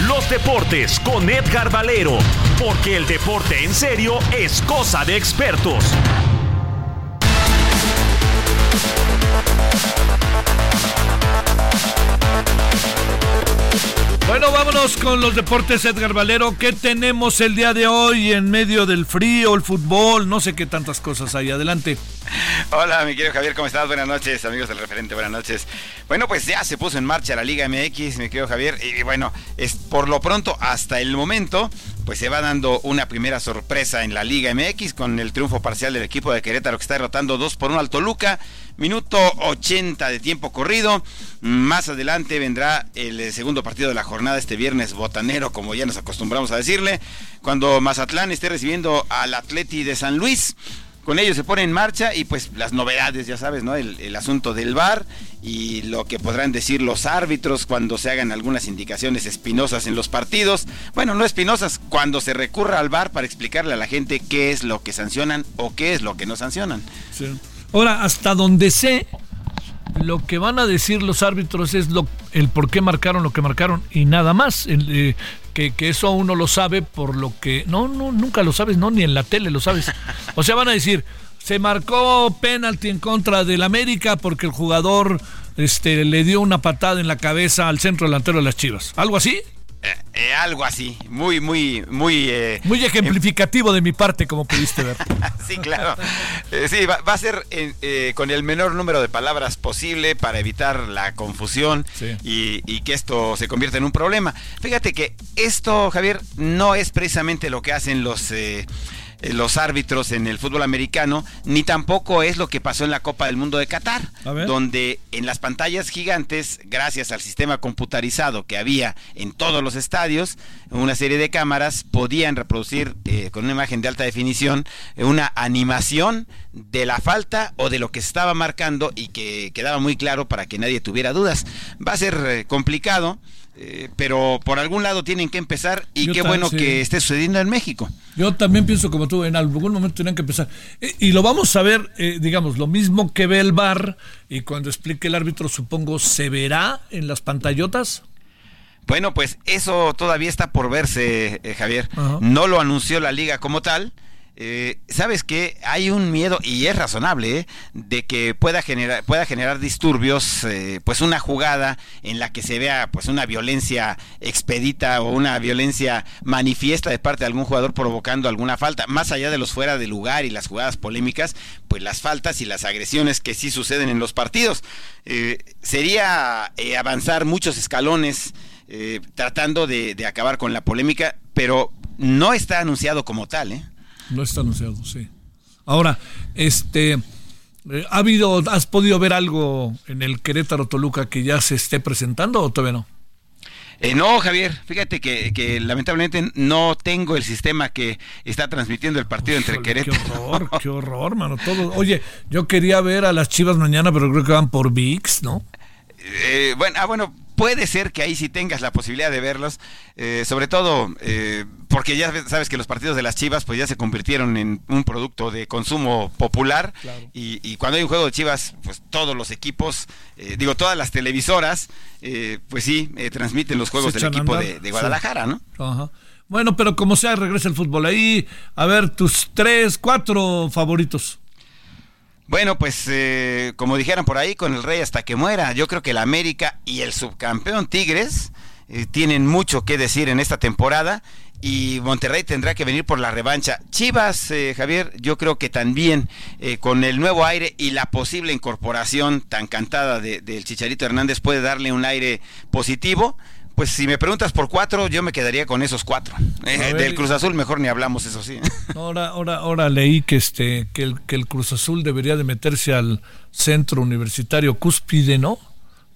Speaker 2: Los deportes con Edgar Valero, porque el deporte en serio es cosa de expertos.
Speaker 3: Bueno, vámonos con los deportes, Edgar Valero. ¿Qué tenemos el día de hoy en medio del frío, el fútbol? No sé qué tantas cosas hay. Adelante.
Speaker 14: Hola, mi querido Javier, ¿cómo estás? Buenas noches, amigos del referente, buenas noches. Bueno, pues ya se puso en marcha la Liga MX, mi querido Javier. Y bueno, es por lo pronto, hasta el momento, pues se va dando una primera sorpresa en la Liga MX con el triunfo parcial del equipo de Querétaro que está derrotando 2 por 1 al Toluca. Minuto 80 de tiempo corrido. Más adelante vendrá el eh, segundo partido de la jornada este viernes botanero, como ya nos acostumbramos a decirle, cuando Mazatlán esté recibiendo al Atleti de San Luis. Con ello se pone en marcha y pues las novedades, ya sabes, ¿no? El, asunto del VAR y lo que podrán decir los árbitros cuando se hagan algunas indicaciones espinosas en los partidos. Bueno, no espinosas, cuando se recurra al VAR para explicarle a la gente qué es lo que sancionan o qué es lo que no sancionan.
Speaker 3: Sí. Ahora, hasta donde sé, lo que van a decir los árbitros es lo, el por qué marcaron lo que marcaron y nada más. Eh, que, eso uno lo sabe por lo que... No, no, nunca lo sabes, no, ni en la tele lo sabes. O sea, van a decir, se marcó penalti en contra del América porque el jugador este, le dio una patada en la cabeza al centro delantero de las Chivas. ¿Algo así?
Speaker 14: Eh, eh, algo así, muy, muy, muy... Eh,
Speaker 3: muy ejemplificativo de mi parte, como pudiste ver.
Speaker 14: sí, claro. sí, va, a ser con el menor número de palabras posible para evitar la confusión y, y, que esto se convierta en un problema. Fíjate que esto, Javier, no es precisamente lo que hacen los eh, los árbitros en el fútbol americano, ni tampoco es lo que pasó en la Copa del Mundo de Qatar, donde en las pantallas gigantes, gracias al sistema computarizado que había en todos los estadios, una serie de cámaras podían reproducir eh, con una imagen de alta definición eh, una animación de la falta o de lo que estaba marcando y que quedaba muy claro para que nadie tuviera dudas. Va a ser complicado. Eh, pero por algún lado tienen que empezar y qué bueno que esté sucediendo en México.
Speaker 3: Yo también pienso como tú, en algún momento tienen que empezar. Eh, y lo vamos a ver, eh, digamos, lo mismo que ve el bar y cuando explique el árbitro, supongo, ¿se verá en las pantallotas?
Speaker 14: Bueno, pues eso todavía está por verse, Javier. No lo anunció la liga como tal eh, sabes que hay un miedo y es razonable ¿eh? de que pueda generar pueda generar disturbios eh, pues una jugada en la que se vea pues una violencia expedita o una violencia manifiesta de parte de algún jugador provocando alguna falta más allá de los fuera de lugar y las jugadas polémicas pues las faltas y las agresiones que sí suceden en los partidos sería avanzar muchos escalones tratando de, de acabar con la polémica pero no está anunciado como tal ¿eh?
Speaker 3: No está anunciado, sí. Ahora, este, eh, ¿ha habido, has podido ver algo en el Querétaro Toluca que ya se esté presentando o todavía no?
Speaker 14: Eh, no, Javier, fíjate que, lamentablemente no tengo el sistema que está transmitiendo el partido entre Querétaro.
Speaker 3: Qué horror, qué horror, mano. Todo. Oye, yo quería ver a las Chivas mañana, pero creo que van por VIX, ¿no?
Speaker 14: Eh, bueno, ah, bueno, puede ser que ahí sí tengas la posibilidad de verlos, eh, sobre todo eh, porque ya sabes que los partidos de las Chivas pues ya se convirtieron en un producto de consumo popular. Y, cuando hay un juego de Chivas pues todos los equipos, eh, digo todas las televisoras pues sí transmiten los juegos del equipo de, Guadalajara, ¿no?
Speaker 3: Bueno, pero como sea regresa el fútbol ahí, a ver tus tres, cuatro favoritos.
Speaker 14: Bueno, pues eh, como dijeran por ahí, con el rey hasta que muera. Yo creo que el América y el subcampeón Tigres eh, tienen mucho que decir en esta temporada y Monterrey tendrá que venir por la revancha. Chivas, eh, Javier, yo creo que también eh, con el nuevo aire y la posible incorporación tan cantada del Chicharito Hernández puede darle un aire positivo. Pues si me preguntas por cuatro, yo me quedaría con esos cuatro. Eh, del Cruz Azul mejor ni hablamos, eso sí.
Speaker 3: Ahora, ahora, ahora leí que este, que el, que el Cruz Azul debería de meterse al centro universitario cúspide, ¿no?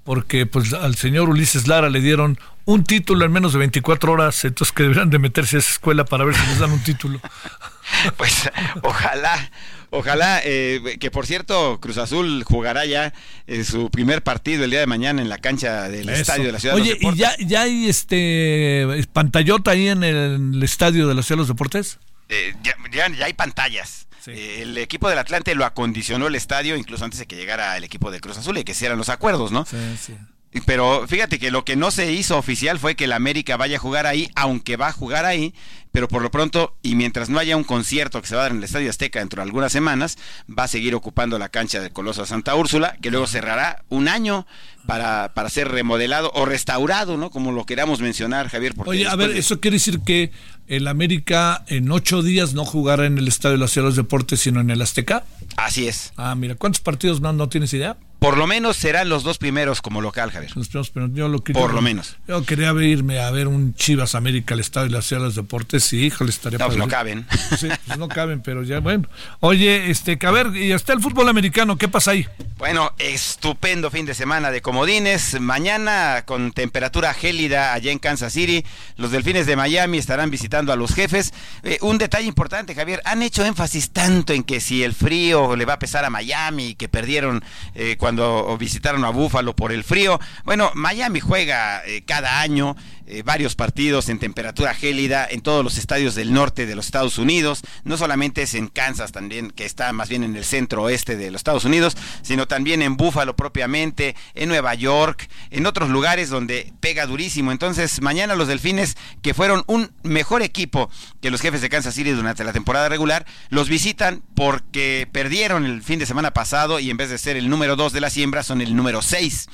Speaker 3: Porque pues al señor Ulises Lara le dieron un título en menos de 24 horas, entonces que deberían de meterse a esa escuela para ver si les dan un título.
Speaker 14: pues ojalá, ojalá, eh, que por cierto, Cruz Azul jugará ya en su primer partido el día de mañana en la cancha del estadio de la Ciudad
Speaker 3: Oye,
Speaker 14: de los
Speaker 3: ¿y ya, ya hay este pantallota ahí en el, estadio de la Ciudad de los Deportes?
Speaker 14: Eh, ya, ya, hay pantallas. Eh, el equipo del Atlante lo acondicionó el estadio incluso antes de que llegara el equipo de Cruz Azul y que hicieran los acuerdos, ¿no?
Speaker 3: Sí, sí.
Speaker 14: Pero fíjate que lo que no se hizo oficial fue que el América vaya a jugar ahí, aunque va a jugar ahí, pero por lo pronto, y mientras no haya un concierto que se va a dar en el Estadio Azteca dentro de algunas semanas, va a seguir ocupando la cancha del Coloso Santa Úrsula, que luego cerrará un año para, para ser remodelado o restaurado, ¿no? Como lo queramos mencionar, Javier.
Speaker 3: Oye, a ver, eso quiere decir que el América en ocho días no jugará en el Estadio de la Ciudad de los Deportes, sino en el Azteca.
Speaker 14: Así es.
Speaker 3: Ah, mira, ¿cuántos partidos más no tienes idea?
Speaker 14: Por lo menos serán los dos primeros como local, Javier.
Speaker 3: Los primeros, pero yo lo
Speaker 14: Por lo menos.
Speaker 3: Yo quería irme a ver un Chivas América al Estadio de la Ciudad de los Deportes y híjole, estaría
Speaker 14: No, pues no caben.
Speaker 3: Sí, pues no caben, pero ya, bueno. Oye, este, a ver, y hasta el fútbol americano, ¿qué pasa ahí?
Speaker 14: Bueno, estupendo fin de semana de comodines. Mañana con temperatura gélida allá en Kansas City. Los delfines de Miami estarán visitando a los jefes. Eh, un detalle importante, Javier. Han hecho énfasis tanto en que si el frío le va a pesar a Miami, que perdieron eh, cuando visitaron a Búfalo por el frío. Bueno, Miami juega eh, cada año eh, varios partidos en temperatura gélida en todos los estadios del norte de los Estados Unidos. No solamente es en Kansas también, que está más bien en el centro oeste de los Estados Unidos, sino también en Búfalo propiamente, en Nueva York, en otros lugares donde pega durísimo. Entonces, mañana los Delfines, que fueron un mejor equipo que los jefes de Kansas City durante la temporada regular, los visitan porque perdieron el fin de semana pasado y en vez de ser el número 2 de la siembra, son el número 6.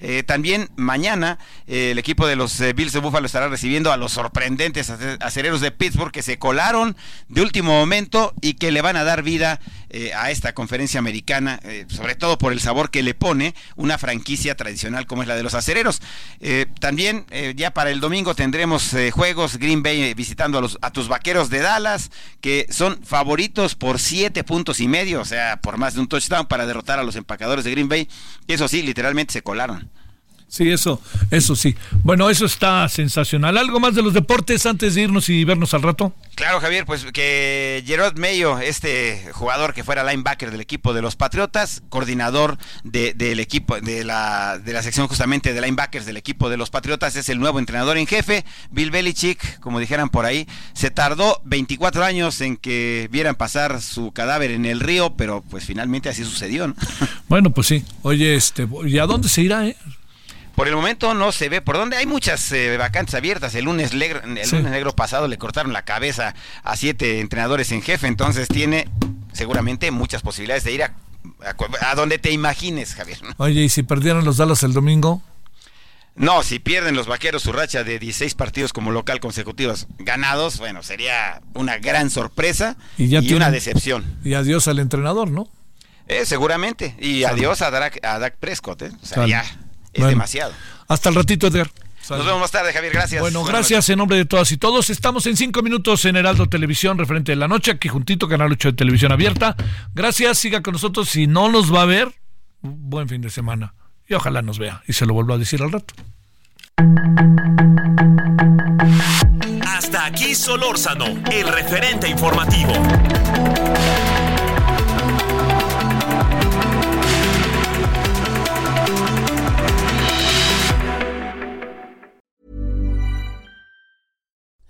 Speaker 14: Eh, también mañana eh, el equipo de los eh, Bills de Buffalo estará recibiendo a los sorprendentes acereros de Pittsburgh que se colaron de último momento y que le van a dar vida a esta conferencia americana, sobre todo por el sabor que le pone una franquicia tradicional como es la de los acereros. también ya para el domingo tendremos juegos Green Bay visitando a, los, a tus vaqueros de Dallas, que son favoritos por siete puntos y medio, o sea, por más de un touchdown para derrotar a los empacadores de Green Bay. Eso sí, literalmente se colaron.
Speaker 3: Sí, eso, eso sí. Bueno, eso está sensacional. ¿Algo más de los deportes antes de irnos y vernos al rato?
Speaker 14: Claro, Javier, pues que Gerard Mayo, este jugador que fuera linebacker del equipo de los Patriotas, coordinador del equipo, de la, de la sección justamente de linebackers del equipo de los Patriotas, es el nuevo entrenador en jefe. Bill Belichick, como dijeran por ahí, se tardó 24 años en que vieran pasar su cadáver en el río, pero pues finalmente así sucedió, ¿no?
Speaker 3: Bueno, pues sí. Oye, este, ¿y a dónde se irá, eh?
Speaker 14: Por el momento no se ve por dónde. Hay muchas eh, vacantes abiertas. El lunes, negro, el lunes negro pasado le cortaron la cabeza a siete entrenadores en jefe, entonces tiene seguramente muchas posibilidades de ir a, a, donde te imagines, Javier.
Speaker 3: Oye, ¿y si perdieron los Dallas el domingo?
Speaker 14: No, si pierden los vaqueros su racha de 16 partidos como local consecutivos ganados, bueno, sería una gran sorpresa y, una decepción.
Speaker 3: Y adiós al entrenador, ¿no?
Speaker 14: Eh, seguramente. Y adiós a Dak, a Dak Prescott, ¿eh? O sea, ya es demasiado.
Speaker 3: Hasta el ratito, Edgar.
Speaker 14: Nos vemos más tarde, Javier. Gracias.
Speaker 3: Bueno, gracias en nombre de todas y todos. Estamos en cinco minutos en Heraldo Televisión, referente de la noche, aquí juntito, Canal 8 de Televisión Abierta. Gracias, siga con nosotros. Si no nos va a ver, buen fin de semana. Y ojalá nos vea. Y se lo vuelvo a decir al rato.
Speaker 2: Hasta aquí Solórzano, el referente informativo.